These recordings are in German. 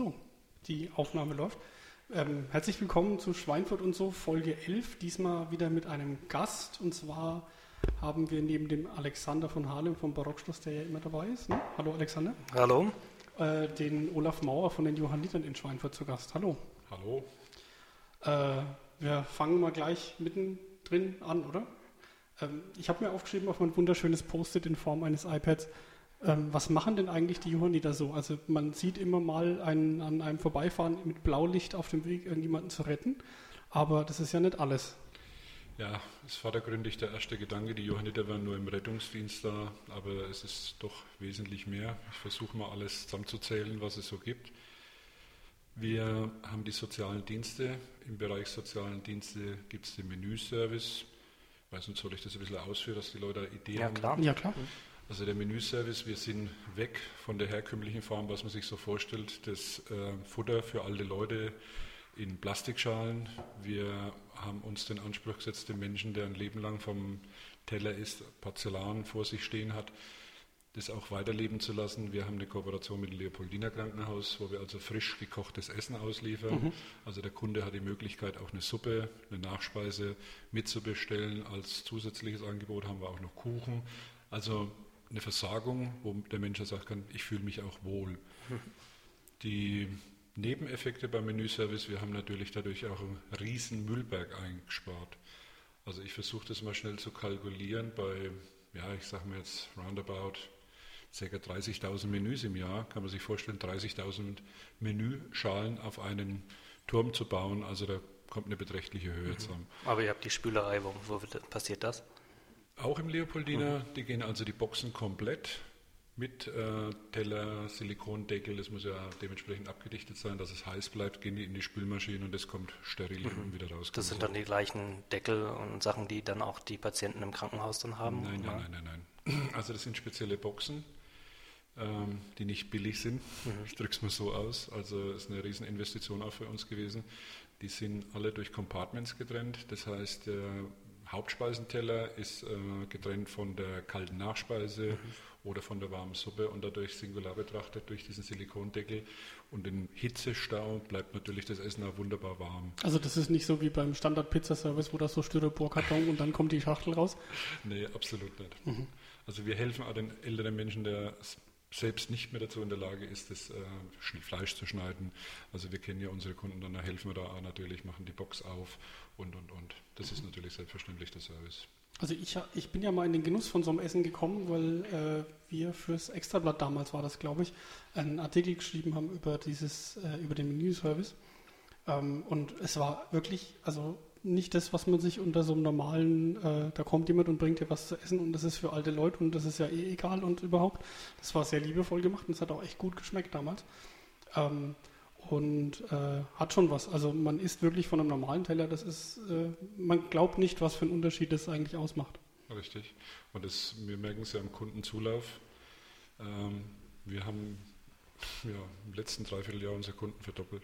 So, die Aufnahme läuft. Ähm, herzlich willkommen zu Schweinfurt und so, Folge 11. Diesmal wieder mit einem Gast. Und zwar haben wir neben dem Alexander von Harlem vom Barockschloss, der ja immer dabei ist. Ne? Hallo Alexander. Hallo. Äh, den Olaf Mauer von den Johannitern in Schweinfurt zu Gast. Hallo. Hallo. Äh, wir fangen mal gleich mittendrin an, oder? Ähm, ich habe mir aufgeschrieben auf mein wunderschönes Post-it in Form eines iPads. Ähm, was machen denn eigentlich die Johanniter so? Also man sieht immer mal einen, an einem Vorbeifahren mit Blaulicht auf dem Weg, irgendjemanden zu retten, aber das ist ja nicht alles. Ja, ist vordergründig der erste Gedanke. Die Johanniter waren nur im Rettungsdienst da, aber es ist doch wesentlich mehr. Ich versuche mal alles zusammenzuzählen, was es so gibt. Wir haben die sozialen Dienste. Im Bereich sozialen Dienste gibt es den Menüservice. Ich weiß nicht, soll ich das ein bisschen ausführen, dass die Leute eine Idee Ja, haben? klar. Ja, klar. Also der Menüservice, wir sind weg von der herkömmlichen Form, was man sich so vorstellt, das äh, Futter für alte Leute in Plastikschalen. Wir haben uns den Anspruch gesetzt, den Menschen, der ein Leben lang vom Teller isst, Porzellan vor sich stehen hat, das auch weiterleben zu lassen. Wir haben eine Kooperation mit dem Leopoldiner Krankenhaus, wo wir also frisch gekochtes Essen ausliefern. Also der Kunde hat die Möglichkeit, auch eine Suppe, eine Nachspeise mitzubestellen. Als zusätzliches Angebot haben wir auch noch Kuchen. Also eine Versorgung, wo der Mensch ja sagen kann, ich fühle mich auch wohl. Die Nebeneffekte beim Menüservice, wir haben natürlich dadurch auch einen riesen Müllberg eingespart. Also ich versuche das mal schnell zu kalkulieren bei, ja, ich sage mir jetzt roundabout ca. 30.000 Menüs im Jahr, kann man sich vorstellen, 30.000 Menüschalen auf einen Turm zu bauen, also da kommt eine beträchtliche Höhe zusammen. Aber ihr habt die Spülerei, wo, passiert das? Auch im Leopoldiner, die gehen also die Boxen komplett mit äh, Teller, Silikondeckel, das muss ja dementsprechend abgedichtet sein, dass es heiß bleibt, gehen die in die Spülmaschine und das kommt steril hinten wieder raus. Das sind dann die gleichen Deckel und Sachen, die dann auch die Patienten im Krankenhaus dann haben? Nein, nein, nein, nein, nein. Also das sind spezielle Boxen, ähm, die nicht billig sind. Ich drücke es mal so aus. Also es ist eine Rieseninvestition auch für uns gewesen. Die sind alle durch Compartments getrennt. Das heißt, der Hauptspeisenteller ist äh, getrennt von der kalten Nachspeise oder von der warmen Suppe und dadurch singular betrachtet durch diesen Silikondeckel und den Hitzestau bleibt natürlich das Essen auch wunderbar warm. Also das ist nicht so wie beim Standard-Pizza-Service, wo das so Styroporkarton und dann kommt die Schachtel raus. Nee, absolut nicht. Also wir helfen auch den älteren Menschen, der selbst nicht mehr dazu in der Lage ist, das äh, Sch- Fleisch zu schneiden. Also wir kennen ja unsere Kunden, dann helfen wir da auch natürlich, machen die Box auf und, und, und. Das ist natürlich selbstverständlich der Service. Also ich, ich bin ja mal in den Genuss von so einem Essen gekommen, weil äh, wir fürs Extrablatt damals war das, glaube ich, einen Artikel geschrieben haben über dieses, äh, über den Menüservice. Ähm, und es war wirklich, also nicht das, was man sich unter so einem normalen, äh, da kommt jemand und bringt dir was zu essen und das ist für alte Leute und das ist ja eh egal und überhaupt. Das war sehr liebevoll gemacht und es hat auch echt gut geschmeckt damals. Ähm, und äh, hat schon was. Also man isst wirklich von einem normalen Teller, das ist, äh, man glaubt nicht, was für einen Unterschied das eigentlich ausmacht. Richtig. Und das, wir merken es ja am Kundenzulauf. Ähm, wir haben ja, im letzten Dreivierteljahr unsere Kunden verdoppelt.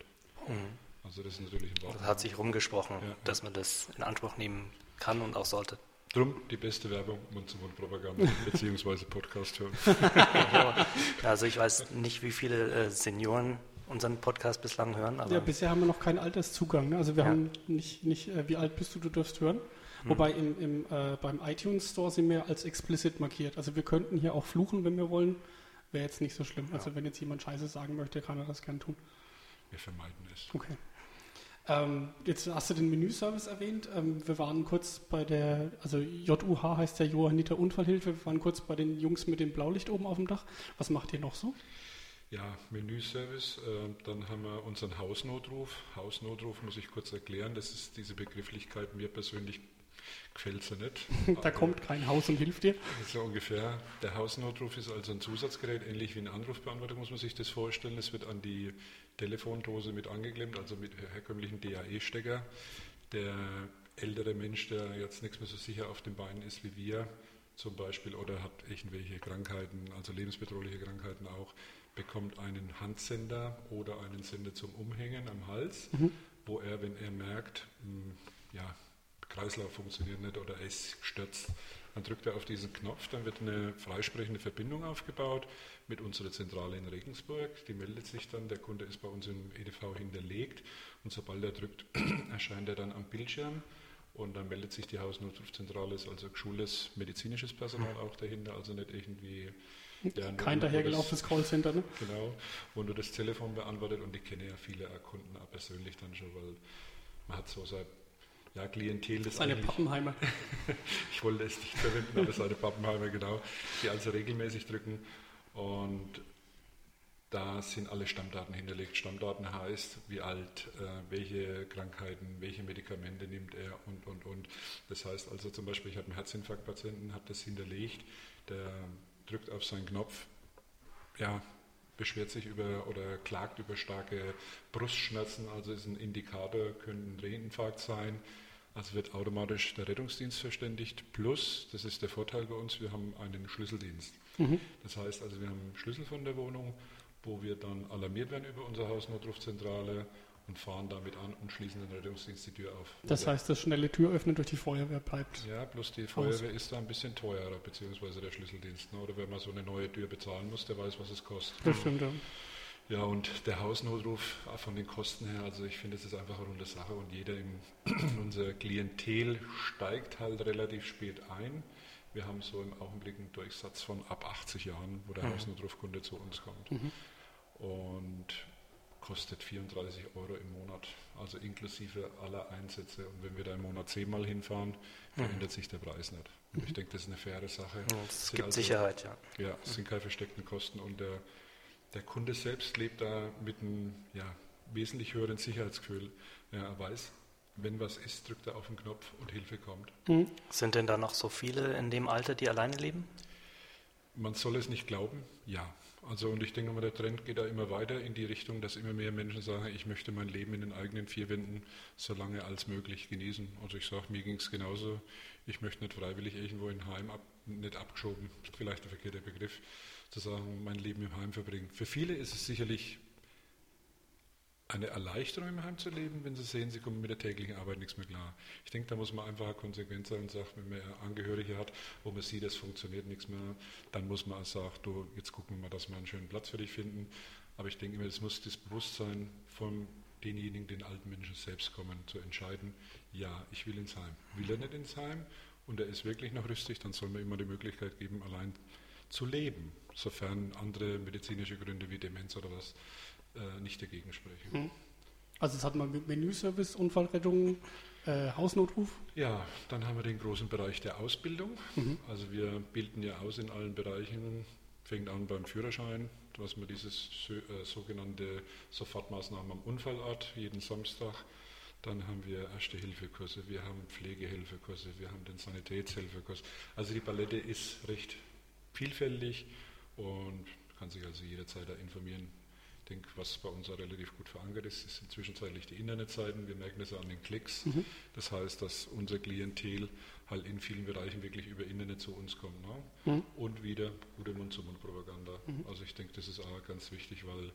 Also das ist natürlich ein Das Wahnsinn. hat sich rumgesprochen, Ja, ja. dass man das in Anspruch nehmen kann und auch sollte. Drum die beste Werbung, Mund-zu-Mund-Propaganda beziehungsweise Podcast hören. Also ich weiß nicht, wie viele äh, Senioren unseren Podcast bislang hören, aber Ja, bisher haben wir noch keinen Alterszugang. Ne? Also wir Ja. haben nicht, nicht äh, wie alt bist du, du darfst hören. Hm. Wobei im, im, äh, beim iTunes Store sind wir als explicit markiert. Also wir könnten hier auch fluchen, wenn wir wollen. Wäre jetzt nicht so schlimm. Also wenn jetzt jemand Scheiße sagen möchte, kann er das gern tun. Wir vermeiden es. Okay. Ähm, jetzt hast du den Menüservice erwähnt. Ähm, wir waren kurz bei der, also JUH heißt ja Johanniter Unfallhilfe. Wir waren kurz bei den Jungs mit dem Blaulicht oben auf dem Dach. Was macht ihr noch so? Ja, Menüservice. Äh, dann haben wir unseren Hausnotruf. Hausnotruf muss ich kurz erklären. Das ist diese Begrifflichkeit. Mir persönlich gefällt sie nicht. da kommt kein Haus und hilft dir. So ungefähr. Der Hausnotruf ist also ein Zusatzgerät, ähnlich wie ein Anrufbeantworter muss man sich das vorstellen. Es wird an die Telefondose mit angeklemmt, also mit herkömmlichen DAE-Stecker. Der ältere Mensch, der jetzt nichts mehr so sicher auf den Beinen ist wie wir zum Beispiel oder hat irgendwelche Krankheiten, also lebensbedrohliche Krankheiten auch, bekommt einen Handsender oder einen Sender zum Umhängen am Hals, wo er, wenn er merkt, mh, ja, Kreislauf funktioniert nicht oder es stürzt. Dann drückt er auf diesen Knopf, dann wird eine freisprechende Verbindung aufgebaut mit unserer Zentrale in Regensburg. Die meldet sich dann, der Kunde ist bei uns im EDV hinterlegt und sobald er drückt, erscheint er dann am Bildschirm und dann meldet sich die Hausnotrufzentrale, ist also geschultes medizinisches Personal auch dahinter, also nicht irgendwie ja, Kein dahergelaufenes Callcenter, ne? Genau, wo nur das Telefon beantwortet und ich kenne ja viele Kunden auch persönlich dann schon, weil man hat so sein ja, Klientel das Seine Pappenheimer. ich wollte es nicht verwenden, aber seine Pappenheimer, genau, die also regelmäßig drücken und da sind alle Stammdaten hinterlegt. Stammdaten heißt, wie alt, äh, welche Krankheiten, welche Medikamente nimmt er und, und, und. Das heißt also zum Beispiel, ich habe einen Herzinfarktpatienten, habe das hinterlegt, der drückt auf seinen Knopf, ja, beschwert sich über oder klagt über starke Brustschmerzen, also ist ein Indikator, könnte ein Reherinfarkt sein. Also wird automatisch der Rettungsdienst verständigt. Plus, das ist der Vorteil bei uns, wir haben einen Schlüsseldienst. Mhm. Das heißt also, wir haben einen Schlüssel von der Wohnung, wo wir dann alarmiert werden über unsere Hausnotrufzentrale und fahren damit an und schließen den Rettungsdienst die Tür auf. Das heißt, das schnelle Türöffnen durch die Feuerwehr bleibt. Ja, bloß die Feuerwehr aus. ist da ein bisschen teurer, beziehungsweise der Schlüsseldienst. Ne? Oder wenn man so eine neue Tür bezahlen muss, der weiß, was es kostet. Das stimmt, ja. Ja, und der Hausnotruf von den Kosten her, also ich finde, das ist einfach eine runde Sache und jeder im unser Klientel steigt halt relativ spät ein. Wir haben so im Augenblick einen Durchsatz von ab 80 Jahren, wo der mhm. Hausnotrufkunde zu uns kommt. Mhm. Und kostet 34 Euro im Monat, also inklusive aller Einsätze. Und wenn wir da im Monat zehnmal hinfahren, verändert mhm. sich der Preis nicht. Und ich mhm. denke, das ist eine faire Sache. es gibt also, Sicherheit, ja. Ja, es sind keine versteckten Kosten und der, der Kunde selbst lebt da mit einem ja, wesentlich höheren Sicherheitsgefühl. Ja, er weiß, wenn was ist, drückt er auf den Knopf und Hilfe kommt. Mhm. Sind denn da noch so viele in dem Alter, die alleine leben? Man soll es nicht glauben, ja. Also und ich denke mal, der Trend geht da immer weiter in die Richtung, dass immer mehr Menschen sagen, ich möchte mein Leben in den eigenen vier Wänden so lange als möglich genießen. Also ich sage, mir ging es genauso. Ich möchte nicht freiwillig irgendwo in Heim ab, nicht abgeschoben, vielleicht der verkehrte Begriff, zu sagen, mein Leben im Heim verbringen. Für viele ist es sicherlich eine Erleichterung im Heim zu leben, wenn sie sehen, sie kommen mit der täglichen Arbeit nichts mehr klar. Ich denke, da muss man einfach konsequent sein und sagen, wenn man Angehörige hat, wo man sieht, es funktioniert nichts mehr, dann muss man auch sagen, du, jetzt gucken wir mal, dass wir einen schönen Platz für dich finden. Aber ich denke immer, es muss das Bewusstsein von denjenigen, den alten Menschen selbst kommen, zu entscheiden, ja, ich will ins Heim. Will er nicht ins Heim und er ist wirklich noch rüstig, dann soll man immer die Möglichkeit geben, allein zu leben, sofern andere medizinische Gründe wie Demenz oder was äh, nicht dagegen sprechen. Hm. Also das hat man mit Menüservice, Unfallrettung, äh, Hausnotruf? Ja, dann haben wir den großen Bereich der Ausbildung. Mhm. Also wir bilden ja aus in allen Bereichen, fängt an beim Führerschein, was man dieses äh, sogenannte Sofortmaßnahmen am Unfallort jeden Samstag. Dann haben wir Erste-Hilfe-Kurse, wir haben Pflegehilfekurse, wir haben den Sanitätshilfekurs. Also die Palette ist recht vielfältig und kann sich also jederzeit da informieren, denke, was bei uns auch relativ gut verankert ist, ist zwischenzeitlich die Internetseiten. Wir merken das an den Klicks. Mhm. Das heißt, dass unser Klientel halt in vielen Bereichen wirklich über Internet zu uns kommt. Ne? Mhm. Und wieder gute Mund-zu-Mund-Propaganda. Mhm. Also ich denke, das ist auch ganz wichtig, weil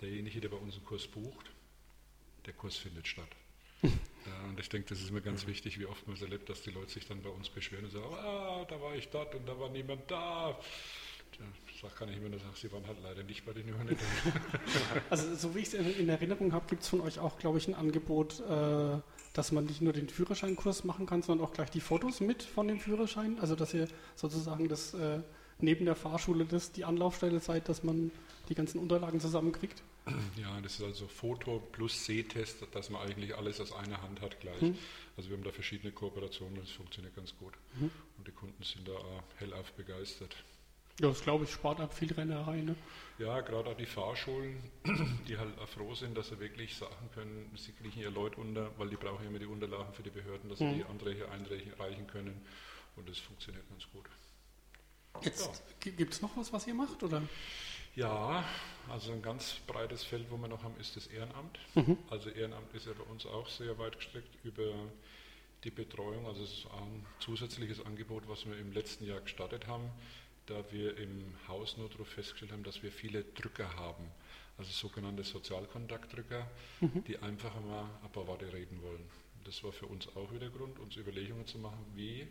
derjenige, der bei uns einen Kurs bucht, der Kurs findet statt. Ja, und ich denke, das ist mir ganz wichtig, wie oft man es erlebt, dass die Leute sich dann bei uns beschweren und sagen, ah, da war ich dort und da war niemand da. Ja, kann ich immer nur sagen, Sie waren halt leider nicht bei den Johannitern. also so wie ich es in, Erinnerung habe, gibt es von euch auch, glaube ich, ein Angebot, äh, dass man nicht nur den Führerscheinkurs machen kann, sondern auch gleich die Fotos mit von dem Führerschein. Also dass ihr sozusagen das äh, neben der Fahrschule das die Anlaufstelle seid, dass man die ganzen Unterlagen zusammenkriegt. Ja, das ist also Foto plus Sehtest, dass man eigentlich alles aus einer Hand hat gleich. Mhm. Also wir haben da verschiedene Kooperationen und es funktioniert ganz gut. Mhm. Und die Kunden sind da hellauf begeistert. Ja, das glaube ich, spart ab viel Rennerei. Ne? Ja, gerade auch die Fahrschulen, die halt froh sind, dass sie wirklich sagen können, sie kriegen ihr Leute unter, weil die brauchen immer die Unterlagen für die Behörden, dass sie mhm. die Anträge einreichen können. Und das funktioniert ganz gut. Jetzt ja. gibt es noch was, was ihr macht, oder? Ja, also ein ganz breites Feld, wo wir noch haben, ist das Ehrenamt. Mhm. Also Ehrenamt ist ja bei uns auch sehr weit gestreckt über die Betreuung. Also es ist ein zusätzliches Angebot, was wir im letzten Jahr gestartet haben da wir im Hausnotruf festgestellt haben, dass wir viele Drücker haben, also sogenannte Sozialkontaktdrücker, mhm. die einfach mal ein paar Worte reden wollen. Das war für uns auch wieder Grund, uns Überlegungen zu machen, wie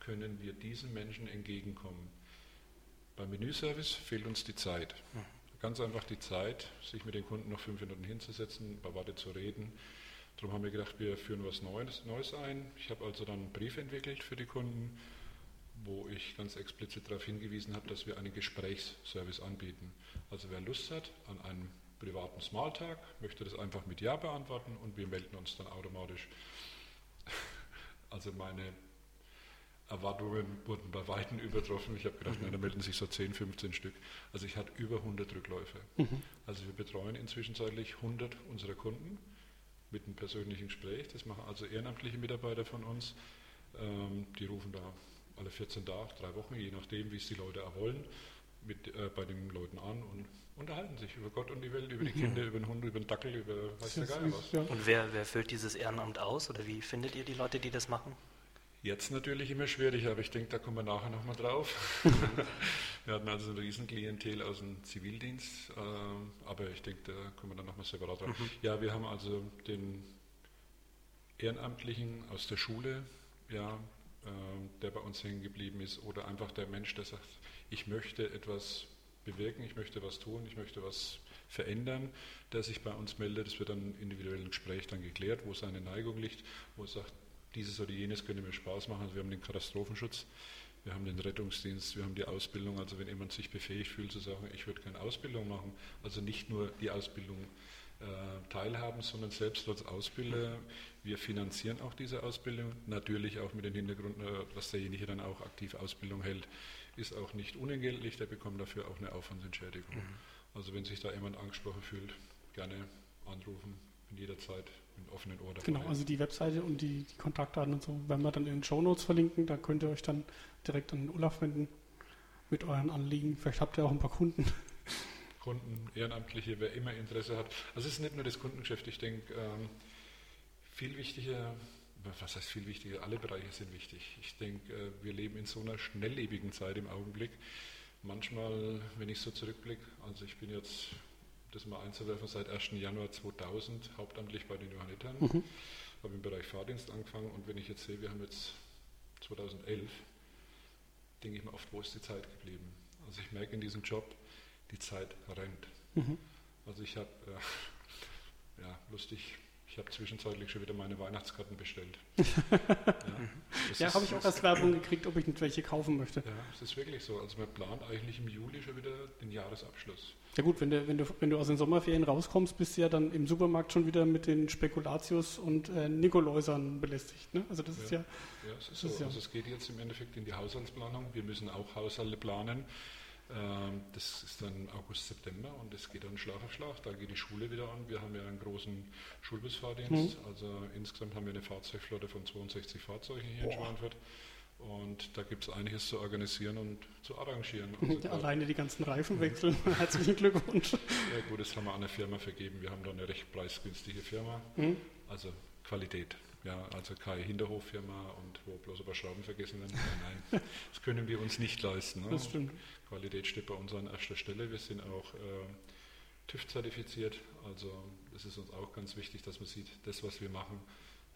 können wir diesen Menschen entgegenkommen. Beim Menüservice fehlt uns die Zeit. Mhm. Ganz einfach die Zeit, sich mit den Kunden noch fünf Minuten hinzusetzen, ein paar Worte zu reden. Darum haben wir gedacht, wir führen was Neues, Neues ein. Ich habe also dann einen Brief entwickelt für die Kunden, wo ich ganz explizit darauf hingewiesen habe, dass wir einen Gesprächsservice anbieten. Also wer Lust hat an einem privaten Smalltalk, möchte das einfach mit Ja beantworten und wir melden uns dann automatisch. Also meine Erwartungen wurden bei Weitem übertroffen. Ich habe gedacht, nein, da melden sich so 10, 15 Stück. Also ich hatte über 100 Rückläufe. Mhm. Also wir betreuen inzwischen 100 unserer Kunden mit einem persönlichen Gespräch. Das machen also ehrenamtliche Mitarbeiter von uns. Ähm, die rufen da alle 14 Tage, drei Wochen, je nachdem, wie es die Leute auch wollen, mit, äh, bei den Leuten an und unterhalten sich über Gott und die Welt, über die mhm. Kinder, über den Hund, über den Dackel, über weiß der Geier was. Ja. Und wer, wer füllt dieses Ehrenamt aus oder wie findet ihr die Leute, die das machen? Jetzt natürlich immer schwierig, aber ich denke, da kommen wir nachher nochmal drauf. wir hatten also ein Riesenklientel aus dem Zivildienst, äh, aber ich denke, da kommen wir dann nochmal separat drauf. Mhm. Ja, wir haben also den Ehrenamtlichen aus der Schule, ja, der bei uns hängen geblieben ist, oder einfach der Mensch, der sagt, ich möchte etwas bewirken, ich möchte was tun, ich möchte was verändern, der sich bei uns meldet. Das wird dann im individuellen Gespräch dann geklärt, wo seine Neigung liegt, wo er sagt, dieses oder jenes könnte mir Spaß machen. Also wir haben den Katastrophenschutz, wir haben den Rettungsdienst, wir haben die Ausbildung. Also wenn jemand sich befähigt fühlt zu sagen, ich würde keine Ausbildung machen, also nicht nur die Ausbildung teilhaben, sondern selbst als Ausbilder, wir finanzieren auch diese Ausbildung, natürlich auch mit dem Hintergrund, äh, dass derjenige dann auch aktiv Ausbildung hält, ist auch nicht unentgeltlich, der bekommt dafür auch eine Aufwandsentschädigung. Mhm. Also wenn sich da jemand angesprochen fühlt, gerne anrufen, in jeder Zeit mit offenen Ohr dabei. Genau, also die Webseite und die, die Kontaktdaten und so werden wir dann in den Show Notes verlinken. Da könnt ihr euch dann direkt an den Olaf wenden mit euren Anliegen. Vielleicht habt ihr auch ein paar Kunden. Kunden, Ehrenamtliche, wer immer Interesse hat. Also es ist nicht nur das Kundengeschäft. Ich denke, ähm, viel wichtiger, was heißt viel wichtiger? Alle Bereiche sind wichtig. Ich denke, äh, wir leben in so einer schnelllebigen Zeit im Augenblick. Manchmal, wenn ich so zurückblicke, also ich bin jetzt das mal einzuwerfen, seit 1. Januar 2000 hauptamtlich bei den Johannitern. Mhm. Habe im Bereich Fahrdienst angefangen und wenn ich jetzt sehe, wir haben jetzt 2011, denke ich mir oft, wo ist die Zeit geblieben? Also ich merke in diesem Job, die Zeit rennt. Mhm. Also ich habe, äh, ja, lustig, ich habe zwischenzeitlich schon wieder meine Weihnachtskarten bestellt. ja, ja habe ich auch als Werbung gekriegt, ob ich nicht welche kaufen möchte. Ja, es ist wirklich so. Also man plant eigentlich im Juli schon wieder den Jahresabschluss. Ja gut, wenn du, wenn, du, wenn du aus den Sommerferien rauskommst, bist du ja dann im Supermarkt schon wieder mit den Spekulatius und äh, Nikoläusern belästigt. Ne? Also das ja, ist ja... Ja, es ist so. Ist ja also es geht jetzt im Endeffekt in die Haushaltsplanung. Wir müssen auch Haushalte planen. Ähm, das ist dann August, September und es geht dann Schlag auf Schlag. Da geht die Schule wieder an. Wir haben ja einen großen Schulbusfahrdienst. Mhm. Also insgesamt haben wir eine Fahrzeugflotte von 62 Fahrzeugen hier Boah. in Schweinfurt. Und da gibt es einiges zu organisieren und zu arrangieren. Also Alleine die ganzen Reifen wechseln. Herzlichen Glückwunsch. Ja gut, das haben wir an eine Firma vergeben. Wir haben da eine recht preisgünstige Firma. Mhm. Also Qualität. Ja, also keine Hinterhoffirma und wo bloß aber Schrauben vergessen werden. Nein, nein, das können wir uns nicht leisten. Ne? Das stimmt. Qualität steht bei uns an erster Stelle. Wir sind auch äh, TÜV-zertifiziert. Also das ist uns auch ganz wichtig, dass man sieht, das, was wir machen,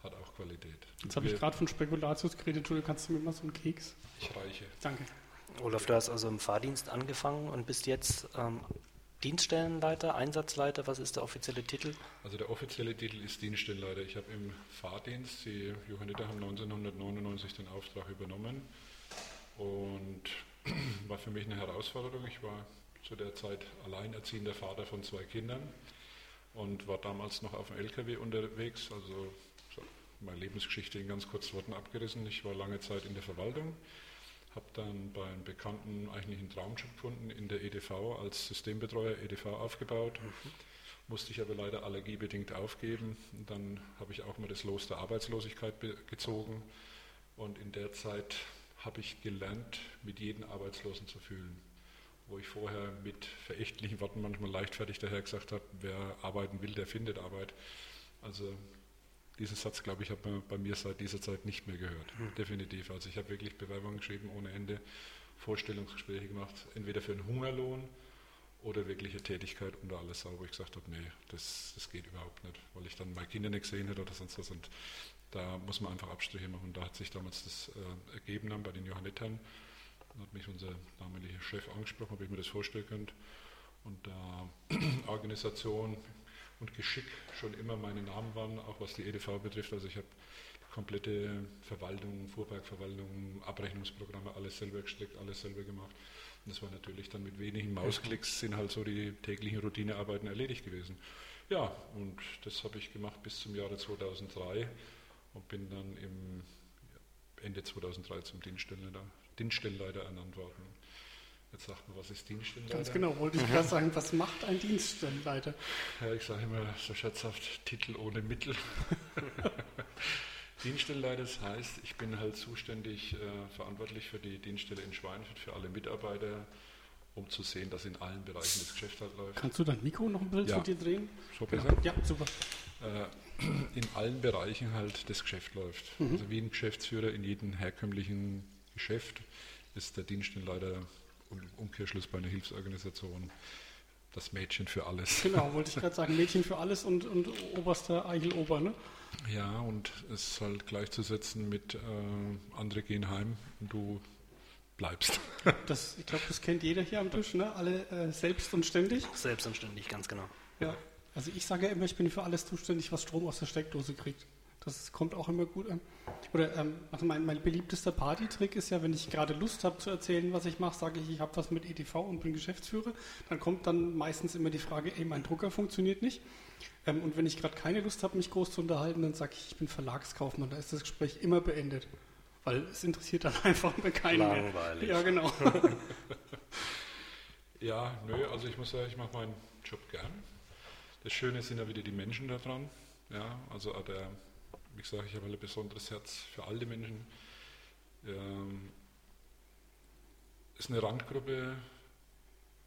hat auch Qualität. Jetzt habe ich gerade von Spekulatius geredet. Entschuldigung, kannst du mir mal so einen Keks? Ich reiche. Danke. Olaf, du hast also im Fahrdienst angefangen und bist jetzt ähm, Dienststellenleiter, Einsatzleiter. Was ist der offizielle Titel? Also der offizielle Titel ist Dienststellenleiter. Ich habe im Fahrdienst, die Johanniter haben 1999 den Auftrag übernommen und war für mich eine Herausforderung. Ich war zu der Zeit alleinerziehender Vater von zwei Kindern und war damals noch auf dem LKW unterwegs, also meine Lebensgeschichte in ganz kurzen Worten abgerissen. Ich war lange Zeit in der Verwaltung, habe dann bei einem Bekannten eigentlich einen Traumjob gefunden in der EDV als Systembetreuer EDV aufgebaut. Mhm. Musste ich aber leider allergiebedingt aufgeben. Und dann habe ich auch mal das Los der Arbeitslosigkeit gezogen. Und in der Zeit habe ich gelernt, mit jedem Arbeitslosen zu fühlen. Wo ich vorher mit verächtlichen Worten manchmal leichtfertig daher gesagt habe, wer arbeiten will, der findet Arbeit. Also diesen Satz, glaube ich, hat man bei mir seit dieser Zeit nicht mehr gehört. Mhm. Definitiv. Also ich habe wirklich Bewerbungen geschrieben ohne Ende, Vorstellungsgespräche gemacht, entweder für einen Hungerlohn oder wirkliche Tätigkeit unter alles sau, wo ich gesagt habe, nee, das, das geht überhaupt nicht, weil ich dann meine Kinder nicht gesehen hätte oder sonst was. Und da muss man einfach Abstriche machen. Und da hat sich damals das äh, ergeben dann bei den Johannitern. Da hat mich unser damaliger Chef angesprochen, ob ich mir das vorstellen könnte. Und da äh, Organisation und Geschick schon immer meine Namen waren, auch was die EDV betrifft. Also ich habe komplette Verwaltung, Fuhrparkverwaltung, Abrechnungsprogramme, alles selber gestrickt, alles selber gemacht. Und das war natürlich dann mit wenigen Mausklicks sind halt so die täglichen Routinearbeiten erledigt gewesen. Ja, und das habe ich gemacht bis zum Jahre 2003 und bin dann im Ende 2003 zum Dienststellenleiter, Dienststellenleiter ernannt worden. Jetzt sagt man, was ist Dienststellenleiter? Ganz genau, wollte ich gerade sagen, was macht ein Dienststellenleiter? Ja, ich sage immer so scherzhaft, Titel ohne Mittel. Dienststellenleiter, das heißt, ich bin halt zuständig, äh, verantwortlich für die Dienststelle in Schweinfurt, für alle Mitarbeiter, um zu sehen, dass in allen Bereichen das Geschäft halt läuft. Kannst du dein Mikro noch ein Bild Ja. zu dir drehen? So besser? Ja, super. Äh, in allen Bereichen halt das Geschäft läuft. Mhm. Also wie ein Geschäftsführer in jedem herkömmlichen Geschäft ist der Dienststellenleiter im Umkehrschluss bei einer Hilfsorganisation das Mädchen für alles. Genau, wollte ich gerade sagen, Mädchen für alles und, und oberster Eichelober, ne? Ja, und es ist halt gleichzusetzen mit äh, andere gehen heim und du bleibst. Das, ich glaube, das kennt jeder hier am Tisch, ne? Alle äh, selbst und ständig. Selbstständig, ganz genau. Ja. Also ich sage ja immer, ich bin für alles zuständig, was Strom aus der Steckdose kriegt. Das kommt auch immer gut an. Oder ähm, also mein, mein beliebtester Partytrick ist ja, wenn ich gerade Lust habe zu erzählen, was ich mache, sage ich, ich habe was mit EDV und bin Geschäftsführer. Dann kommt dann meistens immer die Frage, ey, mein Drucker funktioniert nicht. Ähm, und wenn ich gerade keine Lust habe, mich groß zu unterhalten, dann sage ich, ich bin Verlagskaufmann. Da ist das Gespräch immer beendet. Weil es interessiert dann einfach mehr keinen Langweilig. mehr. Ja, genau. Ja, nö, also ich muss sagen, ich mache meinen Job gern. Das Schöne sind ja wieder die Menschen da dran. Ja, also der, wie gesagt, ich habe ein besonderes Herz für all die Menschen. Ähm, ist eine Randgruppe,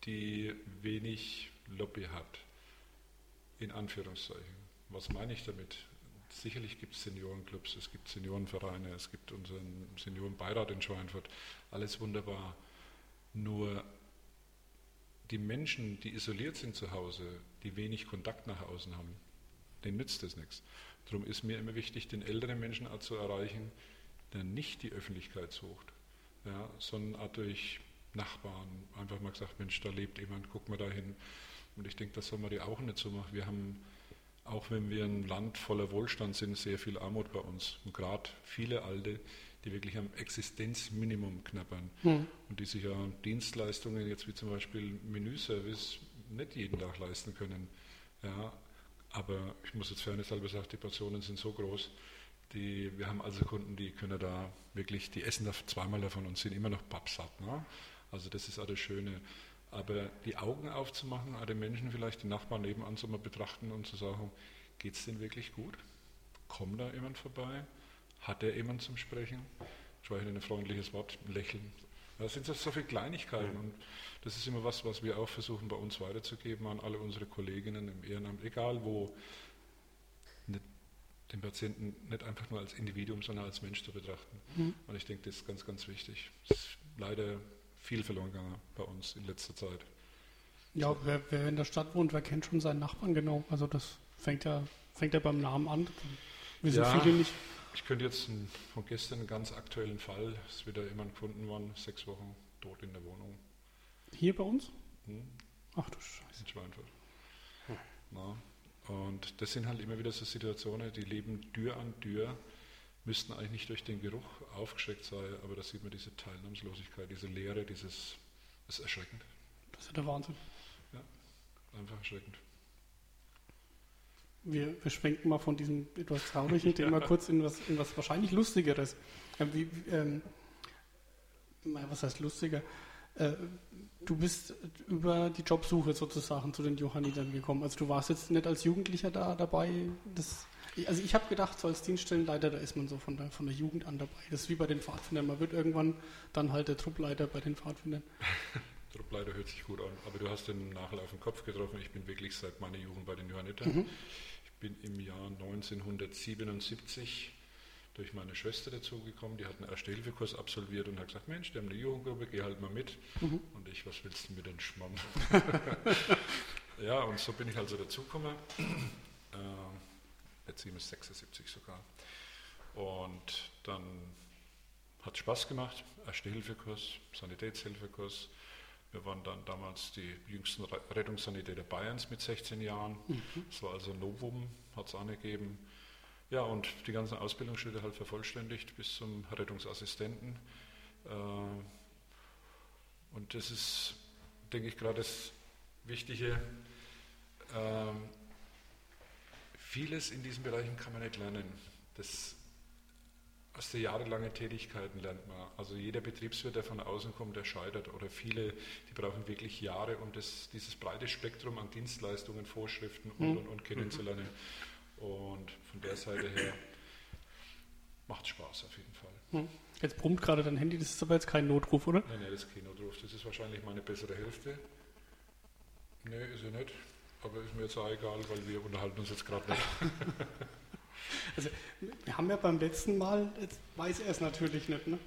die wenig Lobby hat, in Anführungszeichen. Was meine ich damit? Sicherlich gibt es Seniorenclubs, es gibt Seniorenvereine, es gibt unseren Seniorenbeirat in Schweinfurt, alles wunderbar. Nur die Menschen, die isoliert sind zu Hause, die wenig Kontakt nach außen haben, denen nützt das nichts. Darum ist mir immer wichtig, den älteren Menschen auch zu erreichen, der nicht die Öffentlichkeit sucht, ja, sondern auch durch Nachbarn einfach mal gesagt, Mensch, da lebt jemand, guck mal dahin. Und ich denke, das soll man die auch nicht so machen. Wir haben, auch wenn wir ein Land voller Wohlstand sind, sehr viel Armut bei uns. Und gerade viele Alte, die wirklich am Existenzminimum knabbern Hm. und die sich ja Dienstleistungen, jetzt wie zum Beispiel Menüservice, nicht jeden Tag leisten können. Ja, aber ich muss jetzt fairnesshalber sagen, die Portionen sind so groß, die, wir haben also Kunden, die können da wirklich, die essen da zweimal davon und sind immer noch pappsatt. Ne? Also das ist auch das Schöne. Aber die Augen aufzumachen, den Menschen vielleicht, die Nachbarn nebenan zu mal betrachten und zu sagen, geht es denen wirklich gut? Kommt da jemand vorbei? Hat er jemand zum Sprechen? Schweige ein freundliches Wort, ein Lächeln. Das sind so, so viele Kleinigkeiten und das ist immer was, was wir auch versuchen bei uns weiterzugeben an alle unsere Kolleginnen im Ehrenamt, egal wo, nicht, den Patienten nicht einfach nur als Individuum, sondern als Mensch zu betrachten. Mhm. Und ich denke, das ist ganz, ganz wichtig. Das ist leider viel verloren gegangen bei uns in letzter Zeit. Ja, wer, wer in der Stadt wohnt, wer kennt schon seinen Nachbarn genau. Also das fängt ja, fängt ja beim Namen an. Wir sind Ja. viele nicht. Ich könnte jetzt einen, von gestern einen ganz aktuellen Fall, es ist wieder jemand gefunden worden, sechs Wochen tot in der Wohnung Hier bei uns? hm, Ach du Scheiße. in Schweinfurt. Na, und das sind halt immer wieder so Situationen, die leben Tür an Tür, müssten eigentlich nicht durch den Geruch aufgeschreckt sein, aber da sieht man diese Teilnahmslosigkeit, diese Leere, dieses, das ist erschreckend, Das ist ja der Wahnsinn. einfach erschreckend. Wir, wir schwenken mal von diesem etwas traurigen Thema kurz in was, in was wahrscheinlich Lustigeres. Wie, ähm, was heißt lustiger? Äh, du bist über die Jobsuche sozusagen zu den Johannitern gekommen. Also du warst jetzt nicht als Jugendlicher da dabei. Das, also ich habe gedacht, so als Dienststellenleiter, da ist man so von der, von der Jugend an dabei. Das ist wie bei den Pfadfindern. Man wird irgendwann dann halt der Truppleiter bei den Pfadfindern. Truppleiter hört sich gut an, aber du hast den Nagel auf den Kopf getroffen. Ich bin wirklich seit meiner Jugend bei den Johannitern. Mhm. Ich bin im Jahr 1977 durch meine Schwester dazugekommen, die hat einen Erste-Hilfe-Kurs absolviert und hat gesagt, Mensch, die haben eine Jugendgruppe, geh halt mal mit. Mhm. Und ich, was willst du mit den Schmamm? ja, und so bin ich also dazugekommen. Äh, jetzt 76 sogar. Und dann hat es Spaß gemacht, Erste-Hilfe-Kurs, Sanitätshilfekurs. Wir waren dann damals die jüngsten Rettungssanitäter Bayerns mit 16 Jahren. Mhm. Das war also Novum, hat es angegeben. Ja, und die ganzen Ausbildungsschritte halt vervollständigt bis zum Rettungsassistenten. Äh, und das ist, denke ich, gerade das Wichtige. Ähm, vieles in diesen Bereichen kann man nicht lernen. Das aus der jahrelangen Tätigkeiten lernt man. Also jeder Betriebswirt, der von außen kommt, der scheitert. Oder viele, die brauchen wirklich Jahre, um das, dieses breite Spektrum an Dienstleistungen, Vorschriften und, mhm. und, und kennenzulernen. Mhm. Und von der Seite her macht Spaß auf jeden Fall. Hm. Jetzt brummt gerade dein Handy, das ist aber jetzt kein Notruf, oder? Nein, nein, das ist kein Notruf. Das ist wahrscheinlich meine bessere Hälfte. Nee, ist er nicht. Aber ist mir jetzt auch egal, weil wir unterhalten uns jetzt gerade nicht. also, wir haben ja beim letzten Mal, jetzt weiß er es natürlich nicht, ne?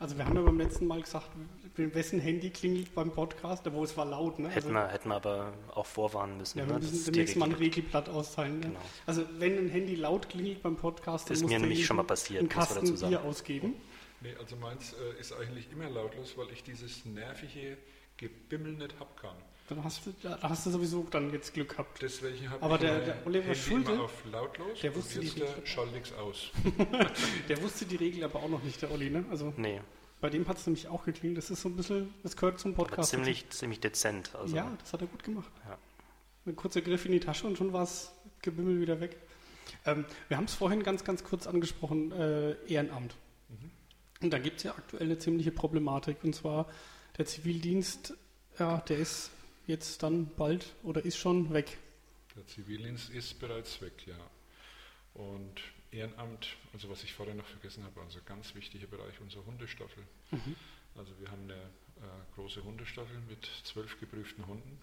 Also wir haben ja beim letzten Mal gesagt, wessen Handy klingelt beim Podcast, wo es war laut. Ne? Hätten, also, wir, hätten wir aber auch vorwarnen müssen. Ja, wir ne? müssen demnächst mal ein Regelblatt austeilen. Ne? Genau. Also wenn ein Handy laut klingelt beim Podcast, dann ist muss mir nämlich schon mal passiert, einen Kasten Bier ausgeben. Nee, also meins äh, ist eigentlich immer lautlos, weil ich dieses nervige Gebimmel nicht haben kann. Dann hast du, da hast du sowieso dann jetzt Glück gehabt. Deswegen habe Aber ich der, der Oliver Handy Schulte, immer auf lautlos der wusste die Regel. schall nichts aus. der wusste die Regel aber auch noch nicht, der Olli, ne? Also nee. Bei dem hat es nämlich auch geklingelt. Das ist so ein bisschen, das gehört zum Podcast. Aber ziemlich, ziemlich dezent. Also. Ja, das hat er gut gemacht. Ja. Ein kurzer Griff in die Tasche und schon war das Gebimmel wieder weg. Ähm, wir haben es vorhin ganz, ganz kurz angesprochen, äh, Ehrenamt. Mhm. Und da gibt es ja aktuell eine ziemliche Problematik. Und zwar der Zivildienst, ja, der ist jetzt dann bald oder ist schon weg? Der Zivildienst ist bereits weg, ja. Und Ehrenamt, also was ich vorher noch vergessen habe, also ganz wichtiger Bereich, unsere Hundestaffel. Mhm. Also wir haben eine äh, große Hundestaffel mit zwölf geprüften Hunden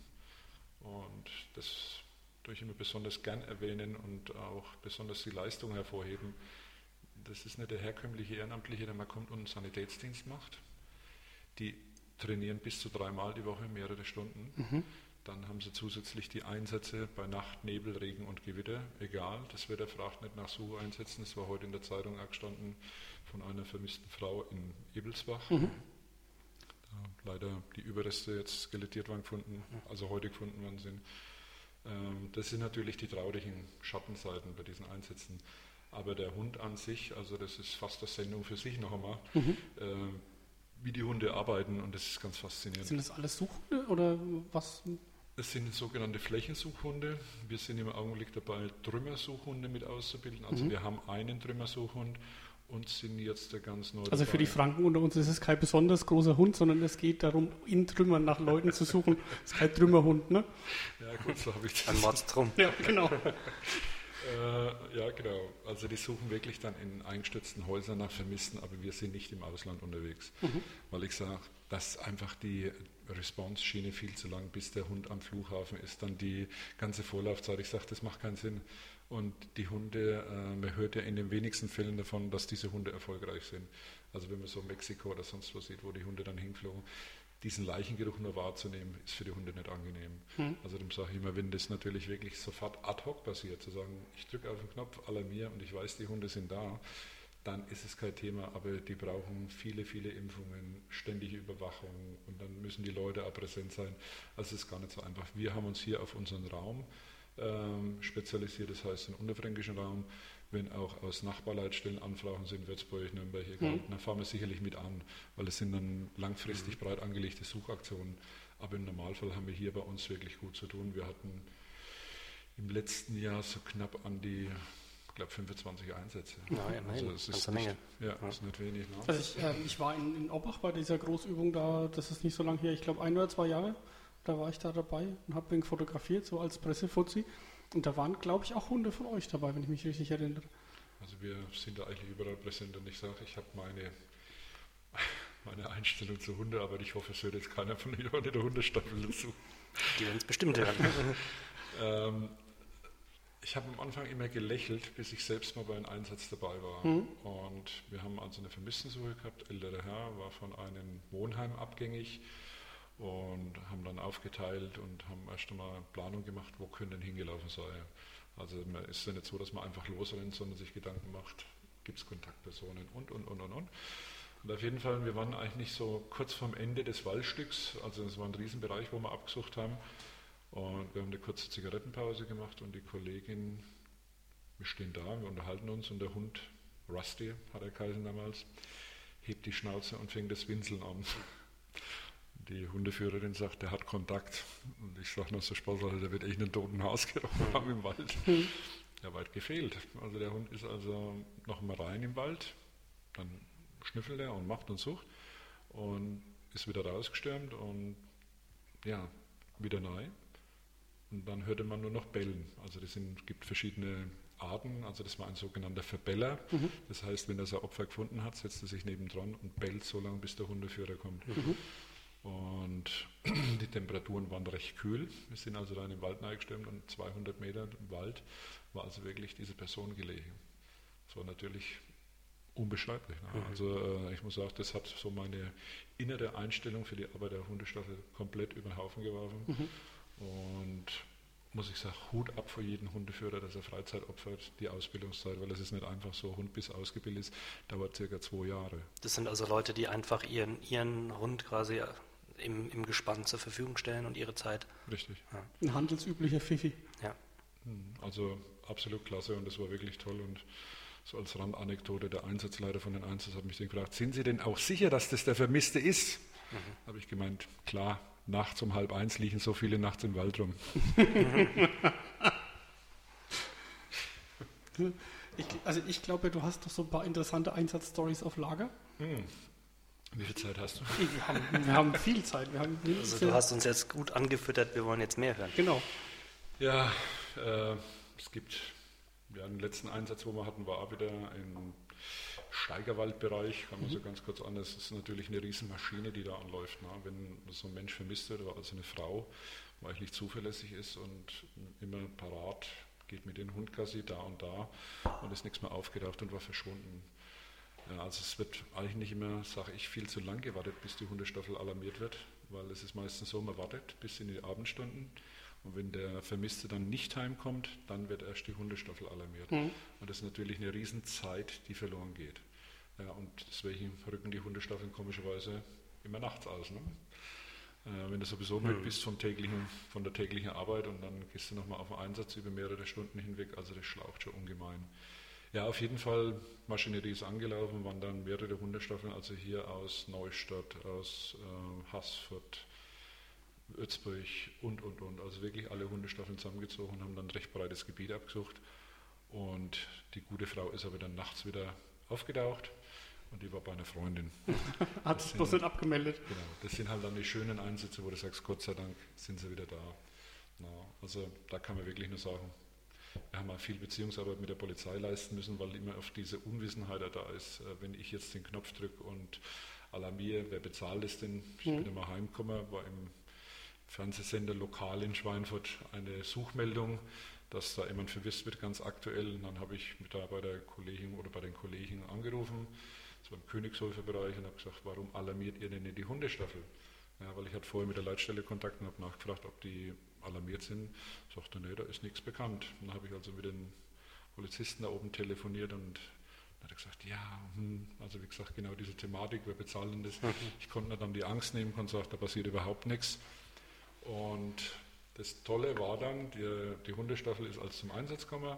und das durch immer besonders gern erwähnen und auch besonders die Leistung hervorheben. Das ist nicht der herkömmliche Ehrenamtliche, der mal kommt und einen Sanitätsdienst macht. Die trainieren bis zu dreimal die Woche mehrere Stunden. Mhm. Dann haben sie zusätzlich die Einsätze bei Nacht, Nebel, Regen und Gewitter. Egal, das Wetter fragt nicht nach Sucheinsätzen. Es war heute in der Zeitung gestanden von einer vermissten Frau in Ebelsbach. Mhm. Da leider die Überreste jetzt skelettiert waren gefunden, also heute gefunden worden sind. Ähm, das sind natürlich die traurigen Schattenseiten bei diesen Einsätzen. Aber der Hund an sich, also das ist fast eine Sendung für sich noch einmal. Mhm. Ähm, wie die Hunde arbeiten und das ist ganz faszinierend. Sind das alles Suchhunde oder was? Es sind sogenannte Flächensuchhunde. Wir sind im Augenblick dabei, Trümmersuchhunde mit auszubilden. Also mhm. wir haben einen Trümmersuchhund und sind jetzt der ganz neue. Also dabei. für die Franken unter uns ist es kein besonders großer Hund, sondern es geht darum, in Trümmern nach Leuten zu suchen. Es ist kein Trümmerhund, ne? Ja, gut, so habe ich das. Ein Mordstrom. Ja, genau. Äh, ja, genau. Also die suchen wirklich dann in eingestürzten Häusern nach Vermissten, aber wir sind nicht im Ausland unterwegs. Mhm. Weil ich sage, dass einfach die Response-Schiene viel zu lang, bis der Hund am Flughafen ist, dann die ganze Vorlaufzeit. Ich sage, das macht keinen Sinn. Und die Hunde, äh, man hört ja in den wenigsten Fällen davon, dass diese Hunde erfolgreich sind. Also wenn man so Mexiko oder sonst wo sieht, wo die Hunde dann hinflogen, diesen Leichengeruch nur wahrzunehmen, ist für die Hunde nicht angenehm. Hm. Also dem sage ich immer, wenn das natürlich wirklich sofort ad hoc passiert, zu sagen, ich drücke auf den Knopf, alarmiere und ich weiß, die Hunde sind da, dann ist es kein Thema, aber die brauchen viele, viele Impfungen, ständige Überwachung und dann müssen die Leute auch präsent sein. Also es ist gar nicht so einfach. Wir haben uns hier auf unseren Raum ähm, spezialisiert, das heißt den unterfränkischen Raum, wenn auch aus Nachbarleitstellen Anfragen sind, Würzburg, Nürnberg, egal, mhm. dann fahren wir sicherlich mit an, weil es sind dann langfristig mhm. breit angelegte Suchaktionen. Aber im Normalfall haben wir hier bei uns wirklich gut zu tun. Wir hatten im letzten Jahr so knapp an die, ich glaube, 25 Einsätze. Ja, ja also das ist nicht, ja, ja. ist nicht wenig. Ne? Also ich, äh, ich war in, in Obbach bei dieser Großübung da, das ist nicht so lange her, ich glaube ein oder zwei Jahre. Da war ich da dabei und habe ihn fotografiert, so als Pressefuzzi. Und da waren, glaube ich, auch Hunde von euch dabei, wenn ich mich richtig erinnere. Also wir sind da eigentlich überall präsent und ich sage, ich habe meine, meine Einstellung zu Hunde, aber ich hoffe, es hört jetzt keiner von euch in der Hundestaffel dazu. Die werden es bestimmt hören. ähm, Ich habe am Anfang immer gelächelt, bis ich selbst mal bei einem Einsatz dabei war. Mhm. Und wir haben also eine Vermisstensuche gehabt. Älterer Herr war von einem Wohnheim abgängig und haben dann aufgeteilt und haben erst einmal Planung gemacht, wo können denn hingelaufen sein. Also man ist ja nicht so, dass man einfach losrennt, sondern sich Gedanken macht, gibt es Kontaktpersonen und, und, und, und, und. Und auf jeden Fall, wir waren eigentlich so kurz vorm Ende des Waldstücks, also es war ein Riesenbereich, wo wir abgesucht haben. Und wir haben eine kurze Zigarettenpause gemacht und die Kollegin, wir stehen da, wir unterhalten uns und der Hund, Rusty hat er geheißen damals, hebt die Schnauze und fängt das Winseln an. Die Hundeführerin sagt, der hat Kontakt. Und ich sage noch so spaßhalber, der wird echt einen toten Haus gerochen haben im Wald. Ja, weit gefehlt. Also der Hund ist also noch mal rein im Wald, dann schnüffelt er und macht und sucht und ist wieder rausgestürmt und ja, wieder neu. Und dann hörte man nur noch bellen. Also es gibt verschiedene Arten. Also das war ein sogenannter Verbeller. Mhm. Das heißt, wenn er sein Opfer gefunden hat, setzt er sich nebendran und bellt so lange, bis der Hundeführer kommt. Mhm. Und die Temperaturen waren recht kühl. Wir sind also da in den Wald reingestürmt und 200 Meter im Wald war also wirklich diese Person gelegen. Das war natürlich unbeschreiblich. Ne? Mhm. Also äh, ich muss sagen, das hat so meine innere Einstellung für die Arbeit der Hundestaffel komplett über den Haufen geworfen. Mhm. Und muss ich sagen, Hut ab vor jedem Hundeführer, dass er Freizeit opfert, die Ausbildungszeit, weil es ist nicht einfach so, Hund bis ausgebildet ist, dauert circa zwei Jahre. Das sind also Leute, die einfach ihren, ihren Hund quasi im, im Gespann zur Verfügung stellen und ihre Zeit. Richtig. Ja. Ein handelsüblicher Fifi. Ja. Hm, also absolut klasse und das war wirklich toll und so als Randanekdote, der Einsatzleiter von den Einsatz hat mich dann gefragt, sind Sie denn auch sicher, dass das der Vermisste ist? Mhm. Habe ich gemeint, klar, nachts um halb eins liegen so viele nachts im Wald rum. ich, also ich glaube, du hast doch so ein paar interessante Einsatzstories auf Lager. Hm. Wie viel Zeit hast du? Wir haben, wir haben viel Zeit. Haben also du hast uns jetzt gut angefüttert, wir wollen jetzt mehr hören. Genau. Ja, äh, es gibt, ja, den letzten Einsatz, wo wir hatten, war auch wieder im Steigerwaldbereich, kann man mhm. so ganz kurz an. Das ist natürlich eine Riesenmaschine, die da anläuft. Ne? Wenn so ein Mensch vermisst wird, also eine Frau, weil ich nicht zuverlässig ist und immer parat, geht mit dem Hund quasi da und da und ist nichts mehr aufgetaucht und war verschwunden. Ja, also es wird eigentlich nicht immer, sage ich, viel zu lang gewartet, bis die Hundestaffel alarmiert wird, weil es ist meistens so, man wartet bis in die Abendstunden und wenn der Vermisste dann nicht heimkommt, dann wird erst die Hundestaffel alarmiert. Mhm. Und das ist natürlich eine Riesenzeit, die verloren geht. Ja, und deswegen rücken die Hundestaffeln komischerweise immer nachts aus. Ne? Äh, wenn du sowieso mhm. mit bist vom täglichen, von der täglichen Arbeit und dann gehst du nochmal auf den Einsatz über mehrere Stunden hinweg, also das schlaucht schon ungemein. Ja, auf jeden Fall, Maschinerie ist angelaufen, waren dann mehrere Hundestaffeln, also hier aus Neustadt, aus äh, Haßfurt, Ötzburg und, und, und. Also wirklich alle Hundestaffeln zusammengezogen und haben dann ein recht breites Gebiet abgesucht. Und die gute Frau ist aber dann nachts wieder aufgetaucht und die war bei einer Freundin. Hat es bloß nicht abgemeldet. Genau, das sind halt dann die schönen Einsätze, wo du sagst, Gott sei Dank sind sie wieder da. Na, also da kann man wirklich nur sagen, wir haben auch viel Beziehungsarbeit mit der Polizei leisten müssen, weil immer auf diese Unwissenheit da ist. Äh, wenn ich jetzt den Knopf drücke und alarmiere, wer bezahlt es denn? Ich mhm. bin immer heimgekommen, war im Fernsehsender lokal in Schweinfurt eine Suchmeldung, dass da jemand verwisst wird, ganz aktuell. Und dann habe ich mit da bei der Kollegin oder bei den Kollegen angerufen, das war im Königshofer Bereich, und habe gesagt, warum alarmiert ihr denn nicht die Hundestaffel? Ja, weil ich hatte vorher mit der Leitstelle Kontakt und habe nachgefragt, ob die alarmiert sind. Sagte, nee, da ist nichts bekannt. Dann habe ich also mit den Polizisten da oben telefoniert und dann hat er gesagt, ja, hm, also wie gesagt, genau diese Thematik, wer bezahlt denn das? Mhm. Ich konnte dann die Angst nehmen und sagte, da passiert überhaupt nichts. Und das Tolle war dann, die, die Hundestaffel ist als zum Einsatz gekommen.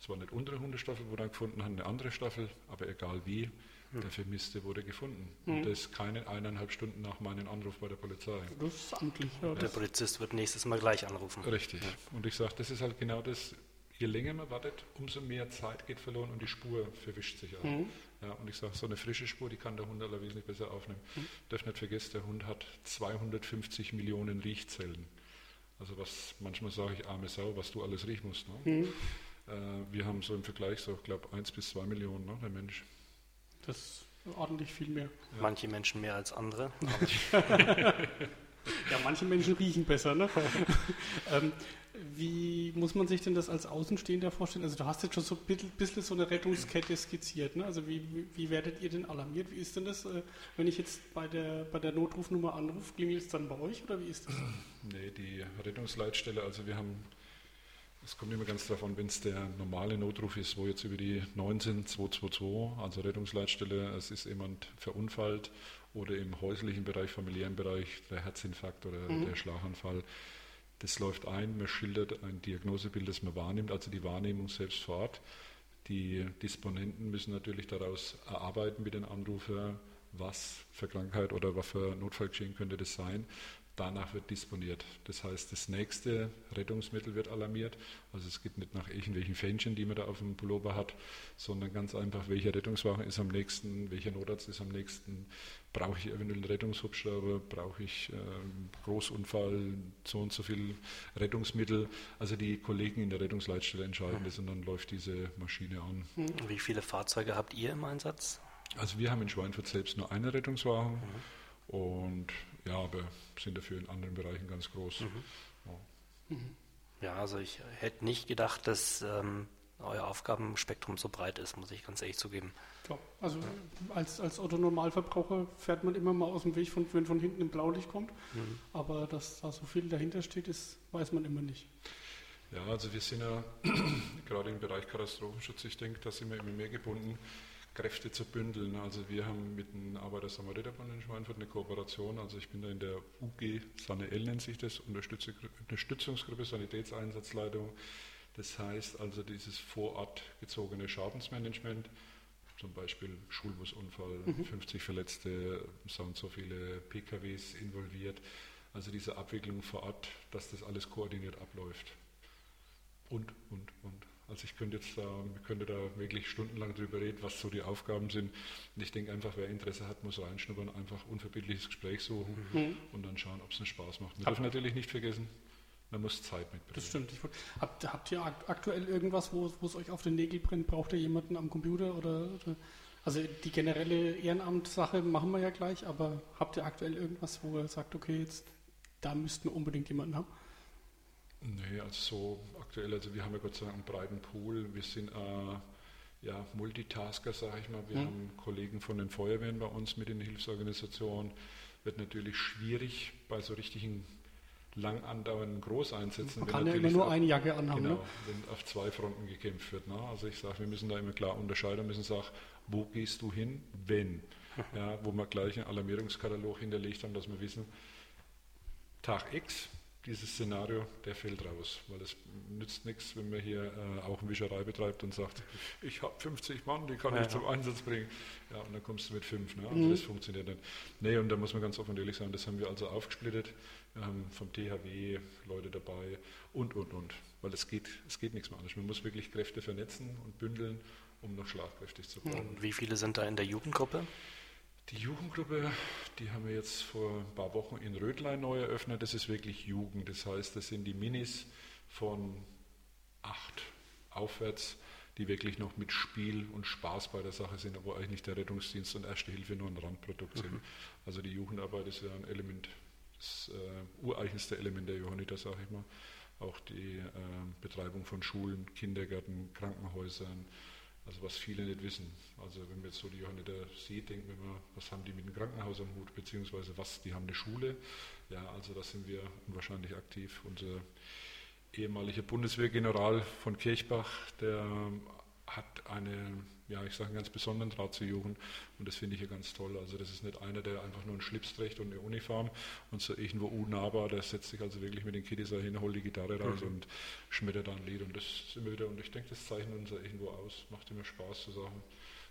Es war nicht unsere Hundestaffel, wo wir dann gefunden haben, eine andere Staffel, aber egal wie, der Vermisste wurde gefunden. Hm. Und das keine eineinhalb Stunden nach meinem Anruf bei der Polizei. Das ist amtlich. Ja, der Polizist wird nächstes Mal gleich anrufen. Richtig. Ja. Und ich sage, das ist halt genau das, je länger man wartet, umso mehr Zeit geht verloren und die Spur verwischt sich auch. Mhm. Ja, und ich sage, so eine frische Spur, die kann der Hund aller wesentlich besser aufnehmen. Mhm. Darf nicht vergessen, der Hund hat 250 Millionen Riechzellen. Also was, manchmal sage ich, arme Sau, was du alles riechen musst. Ne? Mhm. Äh, wir haben so im Vergleich so, ich glaube, 1 bis 2 Millionen, ne, der Mensch. Das ist ordentlich viel mehr. Ja. Manche Menschen mehr als andere. Ja, manche Menschen riechen besser, ne? ähm, wie muss man sich denn das als Außenstehender vorstellen? Also du hast jetzt schon so ein bisschen so eine Rettungskette skizziert. Ne? Also wie, wie werdet ihr denn alarmiert? Wie ist denn das, äh, wenn ich jetzt bei der, bei der Notrufnummer anrufe, klingelt es dann bei euch oder wie ist das? Nee, die Rettungsleitstelle, also wir haben, es kommt immer ganz davon, wenn es der normale Notruf ist, wo jetzt über die 19222, also Rettungsleitstelle, es ist jemand verunfallt oder im häuslichen Bereich, familiären Bereich, der Herzinfarkt oder mhm. der Schlaganfall das läuft ein, man schildert ein Diagnosebild, das man wahrnimmt, also die Wahrnehmung selbst vor Ort. Die Disponenten müssen natürlich daraus erarbeiten mit den Anrufer, was für Krankheit oder was für Notfall geschehen könnte das sein danach wird disponiert. Das heißt, das nächste Rettungsmittel wird alarmiert. Also es geht nicht nach irgendwelchen Fähnchen, die man da auf dem Pullover hat, sondern ganz einfach, welcher Rettungswagen ist am nächsten, welcher Notarzt ist am nächsten, brauche ich eventuell einen Rettungshubschrauber, brauche ich äh, Großunfall, so und so viel Rettungsmittel. Also die Kollegen in der Rettungsleitstelle entscheiden das und dann läuft diese Maschine an. Wie viele Fahrzeuge habt ihr im Einsatz? Also wir haben in Schweinfurt selbst nur einen Rettungswagen. Mhm. Und ja, aber sind dafür in anderen Bereichen ganz groß. Mhm. Ja. Mhm. ja. also ich hätte nicht gedacht, dass ähm, euer Aufgabenspektrum so breit ist, muss ich ganz ehrlich zugeben. Klar. Also ja. als, als Autonormalverbraucher fährt man immer mal aus dem Weg, von, wenn von hinten ein Blaulicht kommt. Mhm. Aber dass da so viel dahinter steht, ist, weiß man immer nicht. Ja, also wir sind ja gerade im Bereich Katastrophenschutz, ich denke, da sind wir immer mehr gebunden Kräfte zu bündeln. Also wir haben mit dem Arbeiter-Samariter-Bund in Schweinfurt eine Kooperation. Also ich bin da in der UG SANEL nennt sich das, Unterstützungsgruppe Sanitätseinsatzleitung. Das heißt also dieses vor Ort gezogene Schadensmanagement, zum Beispiel Schulbusunfall, mhm. 50 Verletzte, sind so viele PKWs involviert. Also diese Abwicklung vor Ort, dass das alles koordiniert abläuft. Und, und, und. Also ich könnte jetzt da, könnte da wirklich stundenlang drüber reden, was so die Aufgaben sind. Und ich denke einfach, wer Interesse hat, muss reinschnuppern, einfach unverbindliches Gespräch suchen mhm. und dann schauen, ob es einen Spaß macht. Wir dürfen natürlich nicht vergessen, man muss Zeit mitbringen. Das stimmt. Habt, habt, ihr aktuell irgendwas, wo, es euch auf den Nägel brennt? Braucht ihr jemanden am Computer oder, oder also die generelle Ehrenamtssache machen wir ja gleich, aber habt ihr aktuell irgendwas, wo ihr sagt, okay, jetzt da müssten wir unbedingt jemanden haben? Nee, also so aktuell, also wir haben ja Gott sei Dank einen breiten Pool. Wir sind äh, ja, Multitasker, sage ich mal. Wir mhm. haben Kollegen von den Feuerwehren bei uns mit in den Hilfsorganisationen. Wird natürlich schwierig bei so richtigen lang andauernden Großeinsätzen. Man kann ja immer nur auf, eine Jacke anhaben. Genau, ne? wenn auf zwei Fronten gekämpft wird. Ne? Also ich sage, wir müssen da immer klar unterscheiden, müssen sagen, wo gehst du hin, wenn. Ja, wo wir gleich einen Alarmierungskatalog hinterlegt haben, dass wir wissen, Tag X dieses Szenario, der fällt raus, weil es nützt nichts, wenn man hier äh, auch eine Wischerei betreibt und sagt, ich habe 50 Mann, die kann ja, ich zum Einsatz bringen. Ja, und dann kommst du mit fünf. Ne? Also mhm. das funktioniert nicht. Nee, und da muss man ganz offen und ehrlich sagen, das haben wir also aufgesplittet. Haben vom THW Leute dabei und, und, und. Weil es geht, es geht nichts mehr anders. Man muss wirklich Kräfte vernetzen und bündeln, um noch schlagkräftig zu bleiben. Und wie viele sind da in der Jugendgruppe? Die Jugendgruppe, die haben wir jetzt vor ein paar Wochen in Rödlein neu eröffnet. Das ist wirklich Jugend. Das heißt, das sind die Minis von acht aufwärts, die wirklich noch mit Spiel und Spaß bei der Sache sind, aber eigentlich der Rettungsdienst und Erste Hilfe nur ein Randprodukt sind. Mhm. Also die Jugendarbeit ist ja ein Element, das äh, ureigenste Element der Johanniter, sage ich mal. Auch die äh, Betreibung von Schulen, Kindergärten, Krankenhäusern, also was viele nicht wissen. Also wenn man jetzt so die Johanniter sieht, denkt man immer, was haben die mit dem Krankenhaus am Hut, beziehungsweise was, die haben eine Schule. Ja, also da sind wir unwahrscheinlich aktiv. Unser ehemaliger Bundeswehrgeneral von Kirchbach, der hat eine, ja, ich sage einen ganz besonderen Draht zur Jugend und das finde ich ja ganz toll. Also das ist nicht einer, der einfach nur einen Schlips trägt und eine Uniform und so irgendwo unnahbar, der setzt sich also wirklich mit den Kiddies hin, holt die Gitarre raus mhm. und schmettert da ein Lied und das ist immer wieder, und ich denke, das zeichnet uns ja irgendwo aus, macht immer Spaß zu sagen,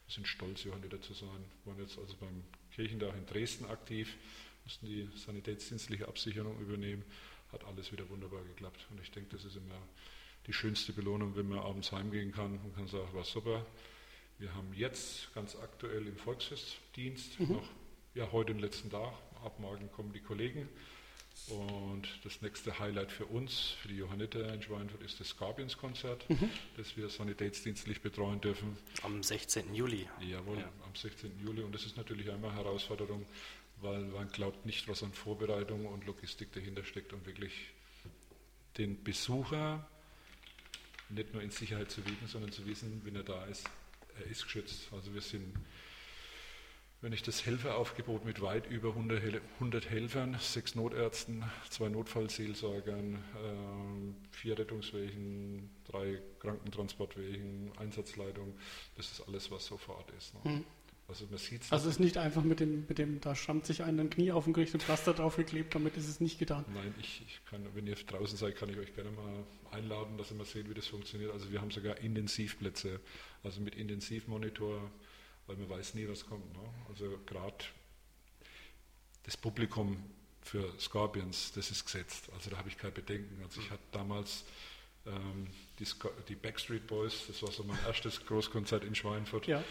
wir sind stolz, Johanniter zu sein. Wir waren jetzt also beim Kirchentag in Dresden aktiv, mussten die sanitätsdienstliche Absicherung übernehmen, hat alles wieder wunderbar geklappt und ich denke, das ist immer die schönste Belohnung, wenn man abends heimgehen kann und kann sagen, war super. Wir haben jetzt ganz aktuell im Volksfestdienst mhm. noch, ja, heute den letzten Tag, ab morgen kommen die Kollegen. Und das nächste Highlight für uns, für die Johanniter in Schweinfurt, ist das Scorpions-Konzert, mhm. das wir sanitätsdienstlich betreuen dürfen. Am 16. Juli. Jawohl, ja. am 16. Juli. Und das ist natürlich einmal eine Herausforderung, weil man glaubt nicht, was an Vorbereitung und Logistik dahinter steckt, um wirklich den Besucher nicht nur in Sicherheit zu wiegen, sondern zu wissen, wenn er da ist, er ist geschützt. Also wir sind, wenn ich das Helferaufgebot mit weit über 100 Helfern, sechs Notärzten, zwei Notfallseelsorgern, äh, vier Rettungswegen, drei Krankentransportwegen, Einsatzleitung, das ist alles, was sofort ist. Ne? Mhm. Also man sieht es. Also es ist nicht einfach mit dem, mit dem, da stammt sich ein Knie auf dem Gericht und Pflaster draufgeklebt, damit ist es nicht getan. Nein, ich, ich, kann, wenn ihr draußen seid, kann ich euch gerne mal einladen, dass ihr mal seht, wie das funktioniert. Also wir haben sogar Intensivplätze, also mit Intensivmonitor, weil man weiß nie, was kommt. Ne? Also gerade das Publikum für Scorpions, das ist gesetzt. Also da habe ich kein Bedenken. Also ich hatte damals ähm, die, die, Backstreet Boys, das war so mein erstes Großkonzert in Schweinfurt. Ja.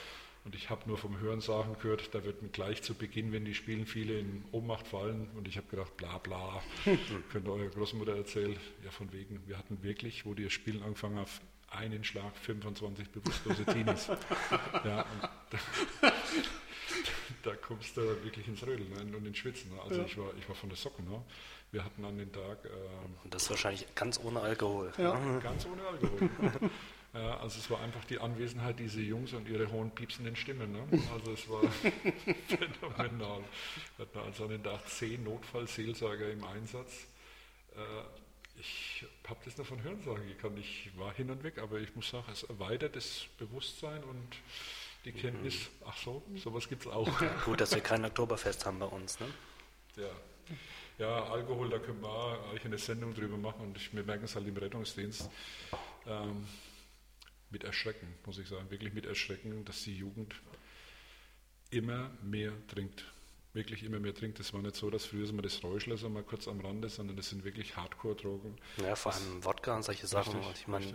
Und ich habe nur vom Hörensagen gehört, da wird gleich zu Beginn, wenn die spielen, viele in Ohnmacht fallen. Und ich habe gedacht, bla bla, könnt ihr eurer Großmutter erzählen. Ja, von wegen, wir hatten wirklich, wo die Spielen angefangen haben, einen Schlag 25 bewusstlose Teenies. ja, da, da, kommst du wirklich ins Rödeln ne, und ins Schwitzen. Ne? Also ja. ich, war, ich war von der Socken. Ne? Wir hatten an den Tag. Äh, und das wahrscheinlich ganz ohne Alkohol. Ja, ganz ohne Alkohol. Ja, also es war einfach die Anwesenheit dieser Jungs und ihre hohen piepsenden Stimmen. Ne? Also es war phänomenal. Wir hatten also an den Tag zehn Notfallseelsorger im Einsatz. Äh, ich habe das nur von Hörensagen gekannt. Ich war hin und weg, aber ich muss sagen, es erweitert das Bewusstsein und die Kenntnis, ach so, sowas gibt es auch. Gut, dass wir kein Oktoberfest haben bei uns. Ne? Ja. Ja, Alkohol, da können wir eigentlich eine Sendung drüber machen und ich, wir merken es halt im Rettungsdienst. Ähm, mit Erschrecken, muss ich sagen, wirklich mit Erschrecken, dass die Jugend immer mehr trinkt. Wirklich immer mehr trinkt. Es war nicht so, dass früher mal das Räuschler so mal kurz am Rande, sondern das sind wirklich Hardcore-Drogen. Ja, vor allem Wodka und solche Sachen. Richtig, ich meine,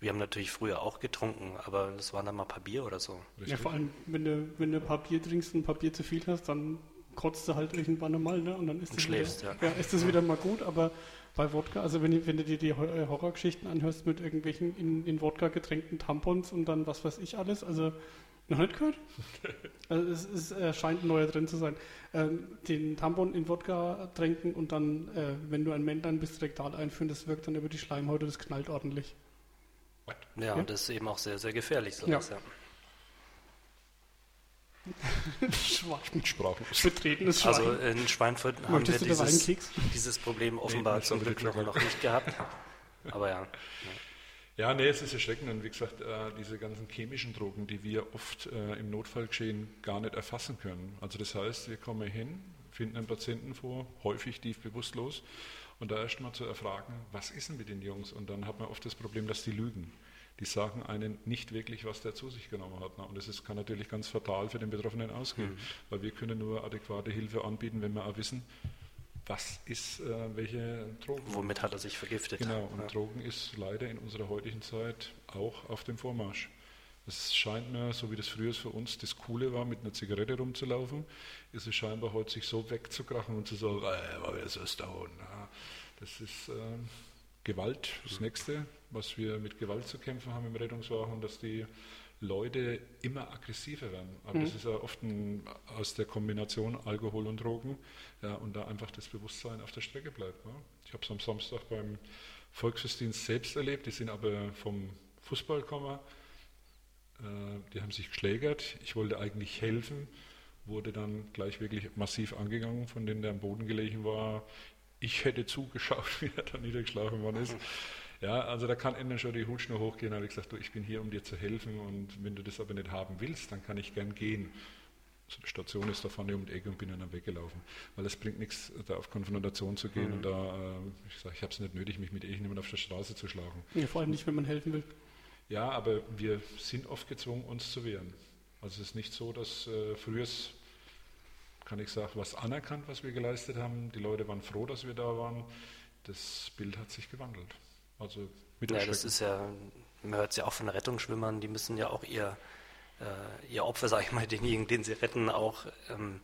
wir haben natürlich früher auch getrunken, aber das waren dann mal ein paar Bier oder so. Richtig. Ja, vor allem, wenn du, wenn du ein paar Bier trinkst und ein paar Bier zu viel hast, dann kotzt du halt irgendwann mal, ne? Und dann ist, und das, schläfst, wieder, ja. ja. ist das wieder mal gut, aber bei Wodka, also wenn, wenn du dir die äh, Horrorgeschichten anhörst mit irgendwelchen in, in Wodka getränkten Tampons und dann was weiß ich alles, also noch nicht gehört? Also es, äh, scheint ein neuer drin zu sein. Ähm, den Tampon in Wodka tränken und dann, äh, wenn du ein Männlein bist, rektal einführen, das wirkt dann über die Schleimhäute, das knallt ordentlich. Ja, ja, und das ist eben auch sehr, sehr gefährlich. Sowas, ja. ja. Sprachen. Betretenes Schwein. Also in Schweinfurt haben Möchtest wir dieses, dieses, Problem offenbar nee, zum Glück noch nicht gehabt. Aber ja. Ja, nee, es ist erschreckend. Und wie gesagt, äh, diese ganzen chemischen Drogen, die wir oft äh, im Notfallgeschehen gar nicht erfassen können. Also das heißt, wir kommen hin, finden einen Patienten vor, häufig tief bewusstlos, und da erst mal zu erfragen, was ist denn mit den Jungs? Und dann hat man oft das Problem, dass die lügen die sagen einen nicht wirklich, was der zu sich genommen hat. Und das ist, kann natürlich ganz fatal für den Betroffenen ausgehen, mhm. weil wir können nur adäquate Hilfe anbieten, wenn wir auch wissen, was ist, äh, welche Drogen. Womit hat er sich vergiftet? Genau, und ja. Drogen ist leider in unserer heutigen Zeit auch auf dem Vormarsch. Es scheint mir, so wie das früher für uns das Coole war, mit einer Zigarette rumzulaufen, ist es scheinbar heute sich so wegzukrachen und zu sagen, äh, war so Stone. Ja, das ist äh, Gewalt, das nächste was wir mit Gewalt zu kämpfen haben im Rettungswagen, dass die Leute immer aggressiver werden. Aber mhm. das ist ja oft ein, aus der Kombination Alkohol und Drogen ja, und da einfach das Bewusstsein auf der Strecke bleibt. Ne? Ich habe es am Samstag beim Volksdienst selbst erlebt, die sind aber vom Fußball gekommen, äh, die haben sich geschlägert, ich wollte eigentlich helfen, wurde dann gleich wirklich massiv angegangen, von denen der am Boden gelegen war. Ich hätte zugeschaut, wie er da niedergeschlagen worden ist. Ja, also da kann innen schon die Hutschnur hochgehen. Da habe ich gesagt, du, ich bin hier, um dir zu helfen und wenn du das aber nicht haben willst, dann kann ich gern gehen. So die Station ist da vorne um die Ecke und bin dann weggelaufen. Weil es bringt nichts, da auf Konfrontation zu gehen mhm. und da, äh, ich sage, ich habe es nicht nötig, mich mit irgendjemandem auf der Straße zu schlagen. Ja, vor allem nicht, wenn man helfen will. Ja, aber wir sind oft gezwungen, uns zu wehren. Also es ist nicht so, dass äh, früher kann ich sagen, was anerkannt, was wir geleistet haben. Die Leute waren froh, dass wir da waren. Das Bild hat sich gewandelt. Also mit ja, das ist ja, man hört es ja auch von Rettungsschwimmern, die müssen ja auch ihr, äh, ihr Opfer, sage ich mal, denjenigen, den sie retten, auch ähm,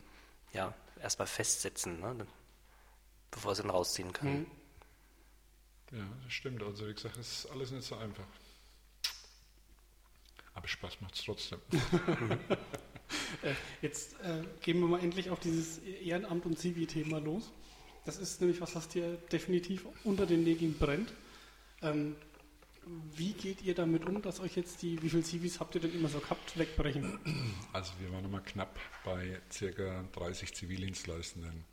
ja, erstmal festsetzen, ne? bevor sie ihn rausziehen können. Mhm. Ja, das stimmt. Also wie gesagt, es ist alles nicht so einfach. Aber Spaß macht es trotzdem. Äh, jetzt äh, gehen wir mal endlich auf dieses Ehrenamt und Zivi-Thema los. Das ist nämlich was, was dir definitiv unter den Nägeln brennt. Ähm, wie geht ihr damit um, dass euch jetzt die, wie viele Zivis habt ihr denn immer so gehabt, wegbrechen? Also wir waren immer knapp bei circa 30 Zivildienstleistenden.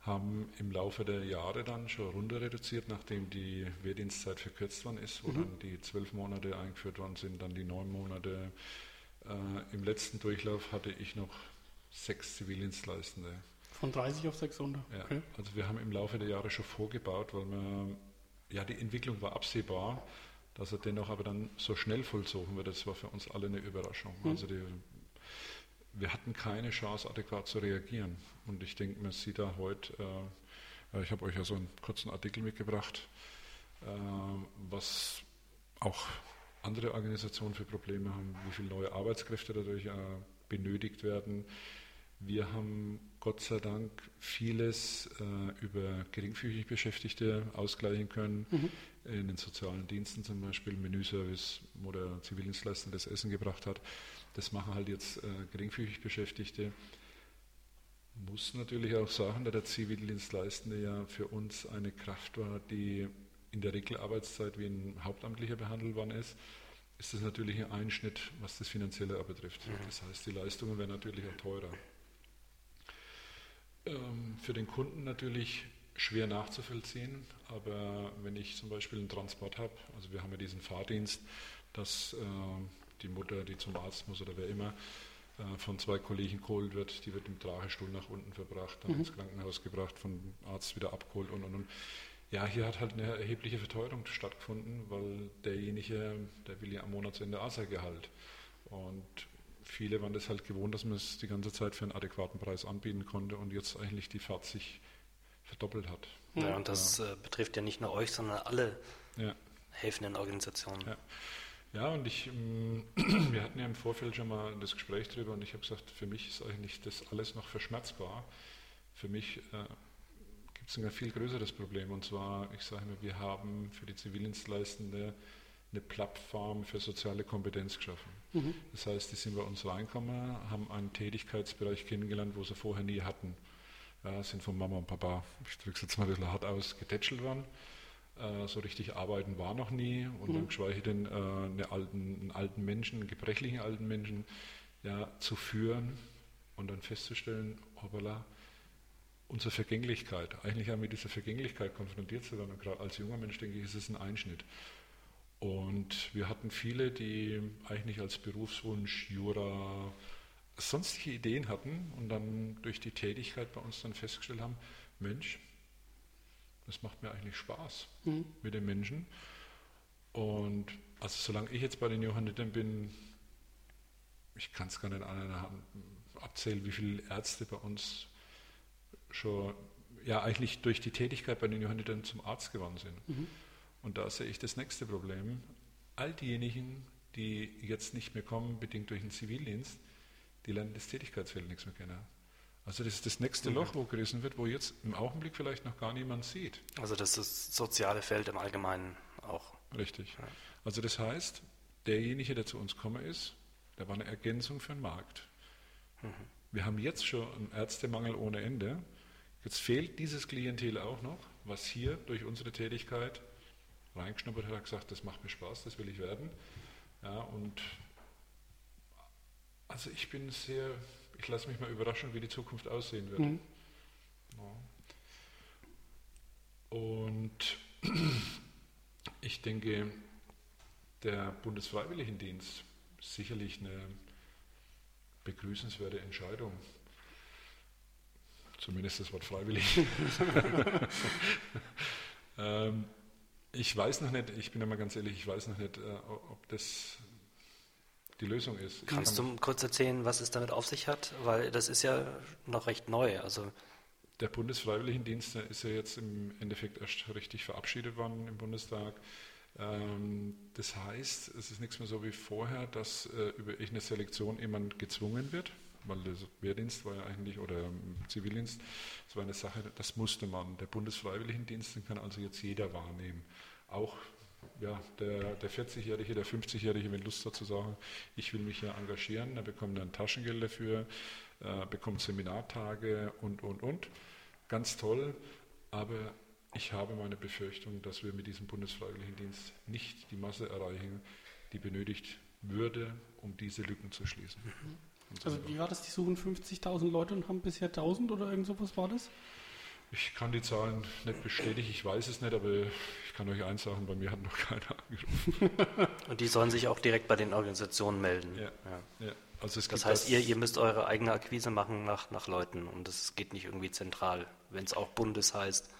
Haben im Laufe der Jahre dann schon runter reduziert, nachdem die Wehrdienstzeit verkürzt worden ist, wo mhm. dann die zwölf Monate eingeführt worden sind, dann die neun Monate. Äh, Im letzten Durchlauf hatte ich noch sechs Zivildienstleistende. Von 30 auf 600. Ja, okay. Also wir haben im Laufe der Jahre schon vorgebaut, weil wir ja, die Entwicklung war absehbar, dass er dennoch aber dann so schnell vollzogen wird. Das war für uns alle eine Überraschung. Mhm. Also die, wir hatten keine Chance, adäquat zu reagieren. Und ich denke, man sieht da heute, äh, ich habe euch ja so einen kurzen Artikel mitgebracht, äh, was auch andere Organisationen für Probleme haben, wie viele neue Arbeitskräfte dadurch äh, benötigt werden, wir haben Gott sei Dank vieles äh, über geringfügig Beschäftigte ausgleichen können. Mhm. In den sozialen Diensten zum Beispiel, Menüservice, wo der Zivildienstleister das Essen gebracht hat. Das machen halt jetzt äh, geringfügig Beschäftigte. Muss natürlich auch sagen, dass der Zivildienstleistende ja für uns eine Kraft war, die in der Regelarbeitszeit wie ein Hauptamtlicher behandelt worden ist ist das natürlich ein Einschnitt, was das Finanzielle betrifft. Das heißt, die Leistungen werden natürlich auch teurer. Ähm, für den Kunden natürlich schwer nachzuvollziehen, aber wenn ich zum Beispiel einen Transport habe, also wir haben ja diesen Fahrdienst, dass äh, die Mutter, die zum Arzt muss oder wer immer, äh, von zwei Kollegen geholt wird, die wird im Tragestuhl nach unten verbracht, dann mhm. ins Krankenhaus gebracht, vom Arzt wieder abgeholt und und und. Ja, hier hat halt eine erhebliche Verteuerung stattgefunden, weil derjenige, der will ja am Monatsende ASA-Gehalt. Und viele waren das halt gewohnt, dass man es die ganze Zeit für einen adäquaten Preis anbieten konnte und jetzt eigentlich die Fahrt sich verdoppelt hat. Ja, und das ja. Äh, betrifft ja nicht nur euch, sondern alle ja. helfenden Organisationen. Ja. Ja, und ich, ähm, wir hatten ja im Vorfeld schon mal das Gespräch darüber und ich habe gesagt, für mich ist eigentlich das alles noch verschmerzbar. Für mich äh, gibt es ein viel größeres Problem und zwar, ich sage immer, wir haben für die Zivildienstleistende eine Plattform für soziale Kompetenz geschaffen. Mhm. Das heißt, die sind bei uns reingekommen, haben einen Tätigkeitsbereich kennengelernt, wo sie vorher nie hatten. Ja, sind von Mama und Papa, ich drücke es jetzt mal ein bisschen hart aus, getätschelt worden. Äh, so richtig arbeiten war noch nie und mhm. dann geschweige denn äh, eine alten, einen alten Menschen, einen gebrechlichen alten Menschen ja, zu führen und dann festzustellen, hoppala, unsere Vergänglichkeit, eigentlich ja mit dieser Vergänglichkeit konfrontiert zu werden. Und gerade als junger Mensch denke ich, ist es ein Einschnitt. Und wir hatten viele, die eigentlich als Berufswunsch Jura sonstige Ideen hatten und dann durch die Tätigkeit bei uns dann festgestellt haben, Mensch, das macht mir eigentlich Spaß mhm. mit den Menschen. Und also solange ich jetzt bei den Johannitern bin, ich kann es gar nicht an einer Hand abzählen, wie viele Ärzte bei uns schon ja eigentlich durch die Tätigkeit bei den Johannitern zum Arzt geworden sind. Mhm. Und da sehe ich das nächste Problem. All diejenigen, die jetzt nicht mehr kommen, bedingt durch den Zivildienst, die lernen das Tätigkeitsfeld nichts mehr kennen. Also das ist das nächste Loch, wo gerissen wird, wo jetzt im Augenblick vielleicht noch gar niemand sieht. Also das ist das soziale Feld im Allgemeinen auch. Richtig. Also das heißt, derjenige, der zu uns komme ist, der war eine Ergänzung für den Markt. Mhm. Wir haben jetzt schon einen Ärztemangel ohne Ende. Jetzt fehlt dieses Klientel auch noch, was hier durch unsere Tätigkeit reingeschnuppert hat, hat gesagt, das macht mir Spaß, das will ich werden. Ja, und also ich bin sehr, ich lasse mich mal überraschen, wie die Zukunft aussehen wird. Mhm. Ja. Und ich denke, der Bundesfreiwilligendienst ist sicherlich eine begrüßenswerte Entscheidung. Zumindest das Wort freiwillig. ähm, ich weiß noch nicht, ich bin immer ganz ehrlich, ich weiß noch nicht, äh, ob das die Lösung ist. Kannst kann du kurz erzählen, was es damit auf sich hat? Weil das ist ja noch recht neu. Also der Bundesfreiwilligendienst ist ja jetzt im Endeffekt erst richtig verabschiedet worden im Bundestag. Ähm, das heißt, es ist nichts mehr so wie vorher, dass äh, über irgendeine Selektion jemand gezwungen wird, weil der Wehrdienst war ja eigentlich, oder Zivildienst, das war eine Sache, das musste man. Der Bundesfreiwilligendienst kann also jetzt jeder wahrnehmen. Auch ja, der, der 40-Jährige, der 50-Jährige, wenn Lust hat zu sagen, ich will mich hier engagieren, er bekommt dann Taschengeld dafür, äh, bekommt Seminartage und, und, und. Ganz toll, aber ich habe meine Befürchtung, dass wir mit diesem Bundesfreiwilligendienst nicht die Masse erreichen, die benötigt würde, um diese Lücken zu schließen. Mhm. Also wie war das? Die suchen 50.000 Leute und haben bisher 1.000 oder irgend sowas war das? Ich kann die Zahlen nicht bestätigen, ich weiß es nicht, aber ich kann euch eins sagen, bei mir hat noch keiner angerufen. Und die sollen sich auch direkt bei den Organisationen melden. Ja. ja. ja. Also das heißt, das ihr, ihr müsst eure eigene Akquise machen nach, nach Leuten und das geht nicht irgendwie zentral. Wenn es auch Bundes heißt,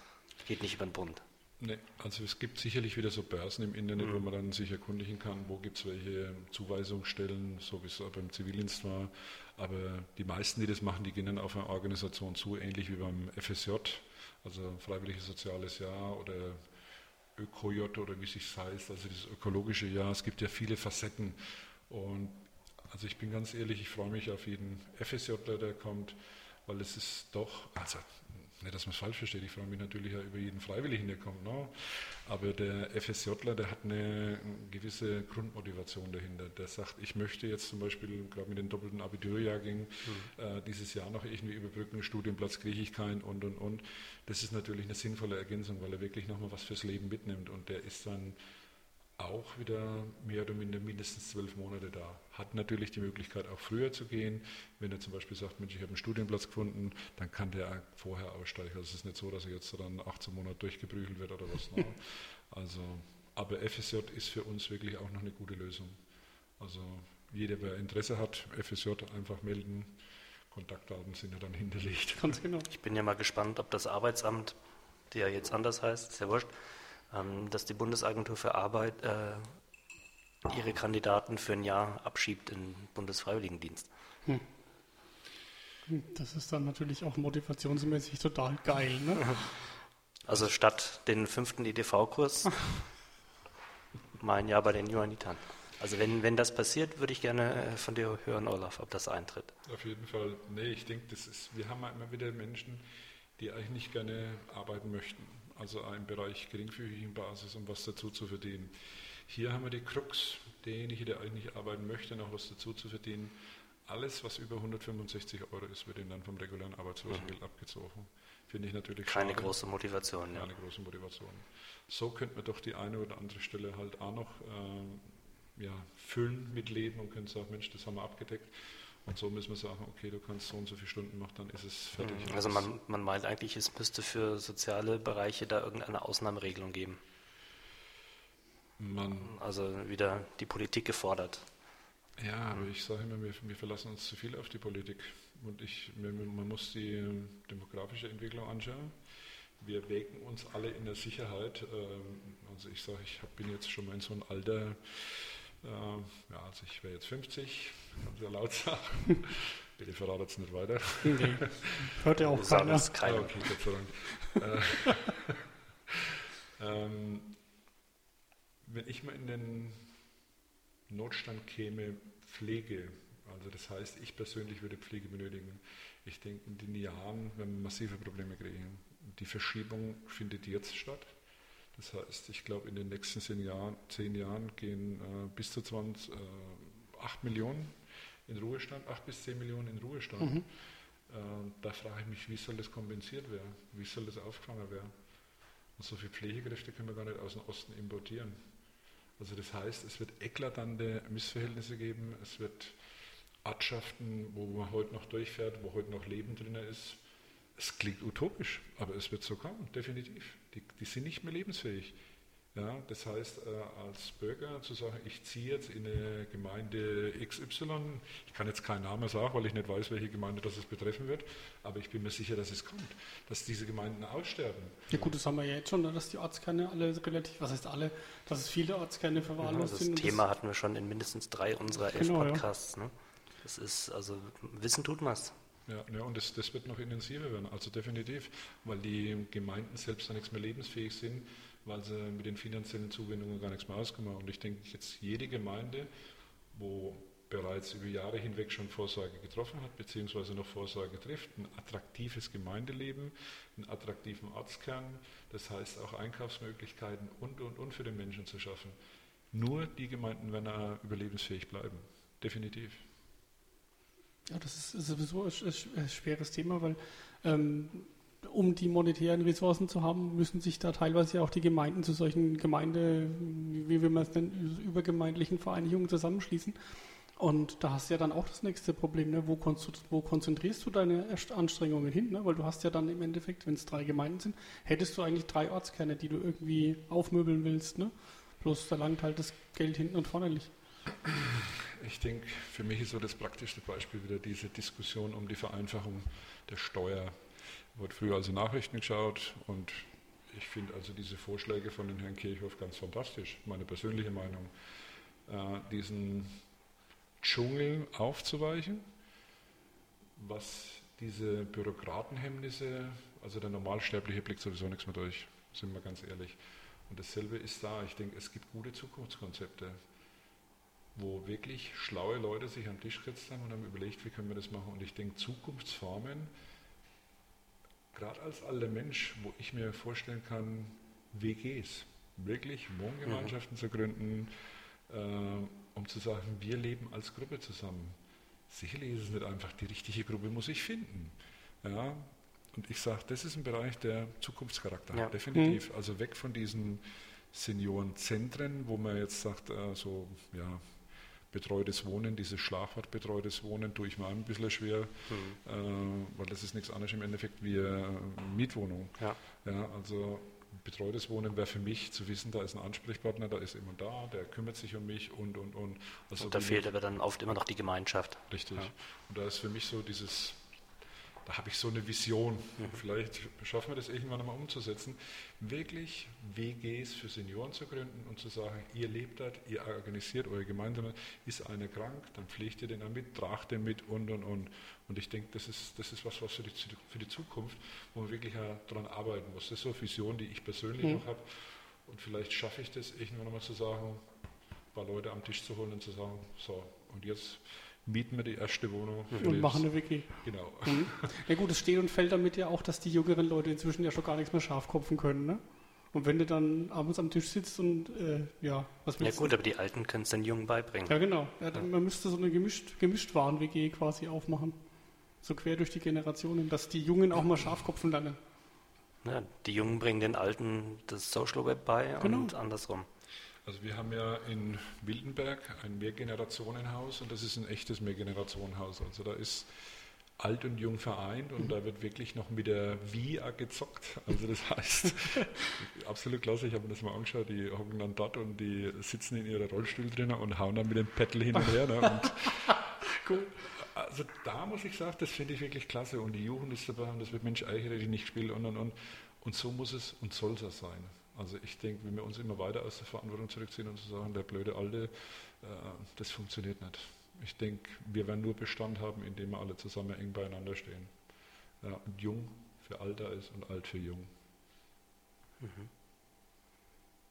geht nicht über den Bund. Nee, also es gibt sicherlich wieder so Börsen im Internet, mhm. wo man dann sich erkundigen kann, wo gibt es welche Zuweisungsstellen, so wie es auch beim Zivildienst war. Aber die meisten, die das machen, die gehen dann auf eine Organisation zu, ähnlich wie beim FSJ, also Freiwilliges Soziales Jahr oder ÖkoJ oder wie es sich heißt, also das ökologische Jahr. Es gibt ja viele Facetten. Und also ich bin ganz ehrlich, ich freue mich auf jeden FSJ, der kommt, weil es ist doch, also nicht, dass man es falsch versteht, ich freue mich natürlich auch über jeden Freiwilligen, der kommt. No? Ne? Aber der FSJler, der hat eine gewisse Grundmotivation dahinter. Der sagt, ich möchte jetzt zum Beispiel, gerade mit den doppelten Abiturjahrgängen, mhm. äh, dieses Jahr noch irgendwie überbrücken, Studienplatz kriege ich keinen und, und, und. Das ist natürlich eine sinnvolle Ergänzung, weil er wirklich nochmal was fürs Leben mitnimmt. Und der ist dann auch wieder mehr oder minder mindestens zwölf Monate da. Hat natürlich die Möglichkeit, auch früher zu gehen. Wenn er zum Beispiel sagt, Mensch, ich habe einen Studienplatz gefunden, dann kann der vorher aussteigen. Also es ist nicht so, dass er jetzt dann 18 Monate durchgeprügelt wird oder was. Ne? also, aber FSJ ist für uns wirklich auch noch eine gute Lösung. Also jeder, wer Interesse hat, FSJ einfach melden. Kontaktdaten sind ja dann hinterlegt. Ganz genau. Ich bin ja mal gespannt, ob das Arbeitsamt, der jetzt anders heißt, ist ja wurscht, dass die Bundesagentur für Arbeit äh, ihre Kandidaten für ein Jahr abschiebt in Bundesfreiwilligendienst. Hm. hm. Das ist dann natürlich auch motivationsmäßig total geil. Ne? Also statt den fünften EDV-Kurs mein Jahr bei den Johannitern. Also wenn, wenn das passiert, würde ich gerne äh, von dir hören, Olaf, ob das eintritt. Auf jeden Fall. Nee, ich denke, das ist, wir haben immer wieder Menschen, die eigentlich nicht gerne arbeiten möchten also im Bereich geringfügigen Basis, um was dazu zu verdienen. Hier haben wir die Krux, derjenige, der eigentlich arbeiten möchte, noch was dazu zu verdienen. Alles, was über 165 Euro ist, wird ihm dann vom regulären Arbeitslosengeld mhm. abgezogen. Finde ich natürlich Keine schade. große Motivation. Keine ja. große Motivation. So könnte man doch die eine oder andere Stelle halt auch noch äh, ja, füllen mit Leben und könnte sagen, Mensch, das haben wir abgedeckt. Und so müssen wir sagen, okay, du kannst so und so viele Stunden machen, dann ist es fertig. Mhm. Also man, man meint eigentlich, es müsste für soziale Bereiche da irgendeine Ausnahmeregelung geben. Man also wieder die Politik gefordert. Ja, aber ich sage immer, wir, wir, verlassen uns zu viel auf die Politik. Und ich, man muss die ähm, demografische Entwicklung anschauen. Wir wägen uns alle in der Sicherheit. Ähm, also ich sage, ich bin jetzt schon mal in so einem Alter, ja, also ich wäre jetzt 50, kann sehr laut sagen. Bitte verratet es nicht weiter. Nee, hört ja auch keiner. Keiner. Ah, okay, Gott sei Dank. Äh, ähm, wenn ich mal in den Notstand käme, Pflege, also das heißt, ich persönlich würde Pflege benötigen. Ich denke, in den Jahren werden wir massive Probleme kriegen. Die Verschiebung findet jetzt statt. Das heißt, ich glaube, in den nächsten zehn Jahren, zehn Jahren gehen äh, bis zu 20, äh, 8 Millionen in Ruhestand, 8 bis 10 Millionen in Ruhestand. Mhm. Äh, da frage ich mich, wie soll das kompensiert werden? Wie soll das aufgefangen werden? Und so viele Pflegekräfte können wir gar nicht aus dem Osten importieren. Also das heißt, es wird eklatante Missverhältnisse geben, es wird Ortschaften, wo man heute noch durchfährt, wo heute noch Leben drin ist. Es klingt utopisch, aber es wird so kommen, definitiv. Die, die sind nicht mehr lebensfähig. Ja, das heißt, äh, als Bürger zu sagen, ich ziehe jetzt in eine Gemeinde XY, ich kann jetzt keinen Namen sagen, weil ich nicht weiß, welche Gemeinde das es betreffen wird, aber ich bin mir sicher, dass es kommt, dass diese Gemeinden aussterben. Ja gut, das haben wir ja jetzt schon, ne, dass die Ortskerne alle relativ, was heißt alle, dass es viele Ortskerne verwahrlost ja, sind. Das Thema das hatten wir schon in mindestens drei unserer elf genau, Podcasts. Ja. Ne? Das ist, also Wissen tut man es. Ja, ja und das, das wird noch intensiver werden, also definitiv, weil die Gemeinden selbst dann nichts mehr lebensfähig sind, weil sie mit den finanziellen Zuwendungen gar nichts mehr haben. Und ich denke, jetzt jede Gemeinde, wo bereits über Jahre hinweg schon Vorsorge getroffen hat, beziehungsweise noch Vorsorge trifft, ein attraktives Gemeindeleben, einen attraktiven Ortskern, das heißt auch Einkaufsmöglichkeiten und, und, und für den Menschen zu schaffen. Nur die Gemeinden werden überlebensfähig bleiben, definitiv. Ja, das ist, sowieso ein, schweres Thema, weil ähm, um die monetären Ressourcen zu haben, müssen sich da teilweise auch die Gemeinden zu solchen Gemeinde, wie will man es nennen, übergemeindlichen Vereinigungen zusammenschließen. Und da hast du ja dann auch das nächste Problem, ne? wo, wo, konzentrierst du deine Anstrengungen hin? Ne? Weil du hast ja dann im Endeffekt, wenn es drei Gemeinden sind, hättest du eigentlich drei Ortskerne, die du irgendwie aufmöbeln willst. Ne? Bloß da langt halt das Geld hinten und vorne nicht. Ich denke, für mich ist so das praktischste Beispiel wieder diese Diskussion um die Vereinfachung der Steuer. Wurde früher also Nachrichten geschaut und ich finde also diese Vorschläge von den Herrn Kirchhoff ganz fantastisch, meine persönliche Meinung. Äh, diesen Dschungel aufzuweichen, was diese Bürokratenhemmnisse, also der Normalsterbliche blickt sowieso nichts mehr durch, sind wir ganz ehrlich. Und dasselbe ist da. Ich denke, es gibt gute Zukunftskonzepte, wo wirklich schlaue Leute sich am Tisch gesetzt haben und haben überlegt, wie können wir das machen. Und ich denke, Zukunftsformen, gerade als alter Mensch, wo ich mir vorstellen kann, WGs, wirklich Wohngemeinschaften mhm. zu gründen, äh, um zu sagen, wir leben als Gruppe zusammen. Sicherlich ist es nicht einfach, die richtige Gruppe muss ich finden. Ja, und ich sage, das ist ein Bereich, der Zukunftscharakter ja. hat, definitiv. Mhm. Also weg von diesen Seniorenzentren, wo man jetzt sagt, äh, so, ja, betreutes Wohnen, dieses Schlagwort betreutes Wohnen, tue ich mir ein bisschen schwer, mhm. äh, weil das ist nichts anderes im Endeffekt wie äh, Mietwohnung. Ja. ja. also betreutes Wohnen wäre für mich zu wissen, da ist ein Ansprechpartner, da ist jemand da, der kümmert sich um mich und, und, und. Also und da fehlt aber dann oft immer noch die Gemeinschaft. Richtig. Ja. Und da ist für mich so dieses da habe ich so eine Vision. Vielleicht schaffen wir das irgendwann einmal umzusetzen. Wirklich WGs für Senioren zu gründen und zu sagen, ihr lebt dort, ihr organisiert eure Gemeinde, ist einer krank, dann pflegt ihr den mit, tragt den mit und und und. Und ich denke, das ist, das ist was, was für die, für die Zukunft, wo man wirklich daran arbeiten muss. Das ist so eine Vision, die ich persönlich mhm. noch habe. Und vielleicht schaffe ich das irgendwann einmal zu sagen, ein paar Leute am Tisch zu holen und zu sagen, so, und jetzt mieten wir die erste Wohnung. Und machen eine Wiki. Genau. Mhm. Ja gut, es steht und fällt damit ja auch, dass die jüngeren Leute inzwischen ja schon gar nichts mehr scharf kopfen können. Ne? Und wenn du dann abends am Tisch sitzt und äh, ja, was willst Ja gut, du? aber die Alten können es den Jungen beibringen. Ja genau. Ja, dann, man müsste so eine gemischt, gemischt Waren-WG quasi aufmachen. So quer durch die Generationen, dass die Jungen auch mal scharf kopfen lernen. Ja, die Jungen bringen den Alten das Social Web bei genau. und andersrum. Also wir haben ja in Wildenberg ein Mehrgenerationenhaus und das ist ein echtes Mehrgenerationenhaus. Also da ist alt und jung vereint und mhm. da wird wirklich noch mit der VIA gezockt. Also das heißt, absolut klasse, ich habe mir das mal angeschaut, die hocken dann dort und die sitzen in ihrer Rollstuhl drin und hauen dann mit dem Pettel hin und her. Ne? Und cool. Also da muss ich sagen, das finde ich wirklich klasse und die Jugend ist dabei und das wird Mensch Eichel, die nicht spielt und und und. Und so muss es und soll es sein. Also ich denke, wenn wir uns immer weiter aus der Verantwortung zurückziehen und zu sagen, der blöde Alte, äh, das funktioniert nicht. Ich denke, wir werden nur Bestand haben, indem wir alle zusammen eng beieinander stehen. Ja, und jung für alt da ist und alt für jung. Mhm.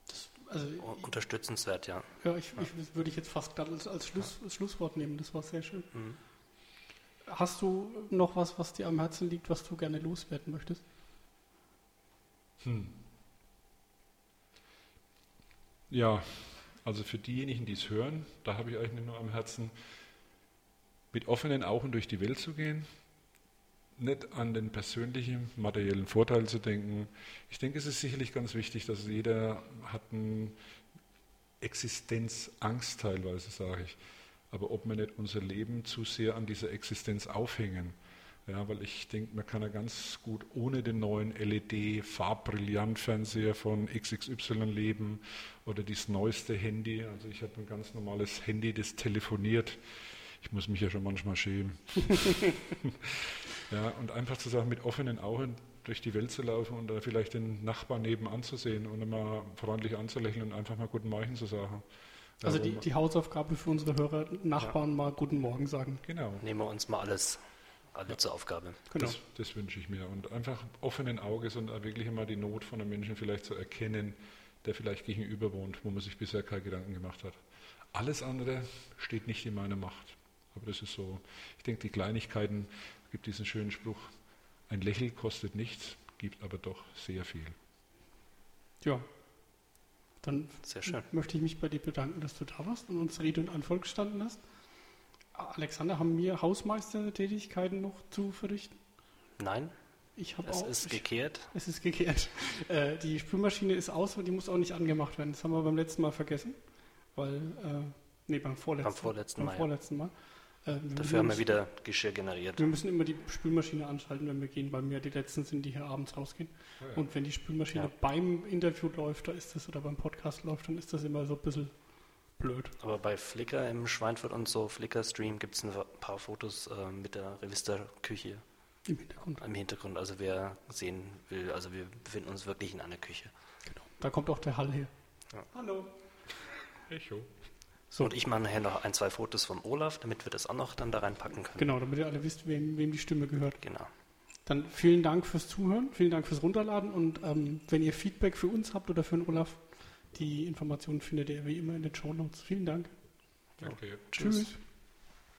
Das, also Unterstützenswert, ja. Ja, ich, ich würde ich jetzt fast als, als Schluss, ja. Schlusswort nehmen, das war sehr schön. Mhm. Hast du noch was, was dir am Herzen liegt, was du gerne loswerden möchtest? Hm. Ja, also für diejenigen, die es hören, da habe ich euch nur am Herzen, mit offenen Augen durch die Welt zu gehen, nicht an den persönlichen materiellen Vorteil zu denken. Ich denke, es ist sicherlich ganz wichtig, dass jeder hat eine Existenzangst teilweise, sage ich. Aber ob wir nicht unser Leben zu sehr an dieser Existenz aufhängen, ja, weil ich denke, man kann ja ganz gut ohne den neuen LED-Farbbrillant-Fernseher von XXY leben oder das neueste Handy. Also ich habe ein ganz normales Handy, das telefoniert. Ich muss mich ja schon manchmal schämen. ja, und einfach zu sagen, mit offenen Augen durch die Welt zu laufen und da vielleicht den Nachbarn nebenan zu sehen und immer freundlich anzulächeln und einfach mal Guten Morgen zu sagen. Also die, die Hausaufgabe für unsere Hörer, Nachbarn ja. mal Guten Morgen sagen. Genau. Nehmen wir uns mal alles alle zur Aufgabe. Genau. Das, das, wünsche ich mir. Und einfach offenen Auges und wirklich einmal die Not von einem Menschen vielleicht zu erkennen, der vielleicht gegenüber wohnt, wo man sich bisher keine Gedanken gemacht hat. alles andere steht nicht in meiner Macht. Aber das ist so, ich denke, die Kleinigkeiten, es gibt diesen schönen Spruch, ein Lächeln kostet nichts, gibt aber doch sehr viel. Ja, dann Sehr schön. möchte ich mich bei dir bedanken, dass du da warst und uns Rede und Antwort gestanden hast. Alexander, haben wir Hausmeistertätigkeiten noch zu verrichten? Nein. Ich habe auch. Es ist gekehrt. Es ist gekehrt. Äh, die Spülmaschine ist aus und die muss auch nicht angemacht werden. Das haben wir beim letzten Mal vergessen. Weil, äh, nee, beim vorletzten, beim vorletzten Mal. Beim vorletzten Mal. Äh, Dafür haben wir wieder Geschirr generiert. Wir müssen immer die Spülmaschine anschalten, wenn wir gehen, weil mir die letzten sind, die hier abends rausgehen. Ja. Und wenn die Spülmaschine ja. beim Interview läuft, da ist das, oder beim Podcast läuft, dann ist das immer so ein bisschen blöd. Aber bei Flickr im Schweinfurt und so, Flickr-Stream, gibt es ein paar Fotos äh, mit der Revista-Küche. Im Hintergrund. Im Hintergrund, also wer sehen will, also wir befinden uns wirklich in einer Küche. Genau, da kommt auch der Hall her. Ja. Hallo. Echo. So. Und ich mache nachher noch ein, zwei Fotos von Olaf, damit wir das auch noch dann da reinpacken können. Genau, damit ihr alle wisst, wem, wem die Stimme gehört. Genau. Dann vielen Dank fürs Zuhören, vielen Dank fürs Runterladen und ähm, wenn ihr Feedback für uns habt oder für den Olaf, die Informationen findet ihr wie immer in den Show Notes. Vielen Dank. Danke. Tschüss. Tschüss.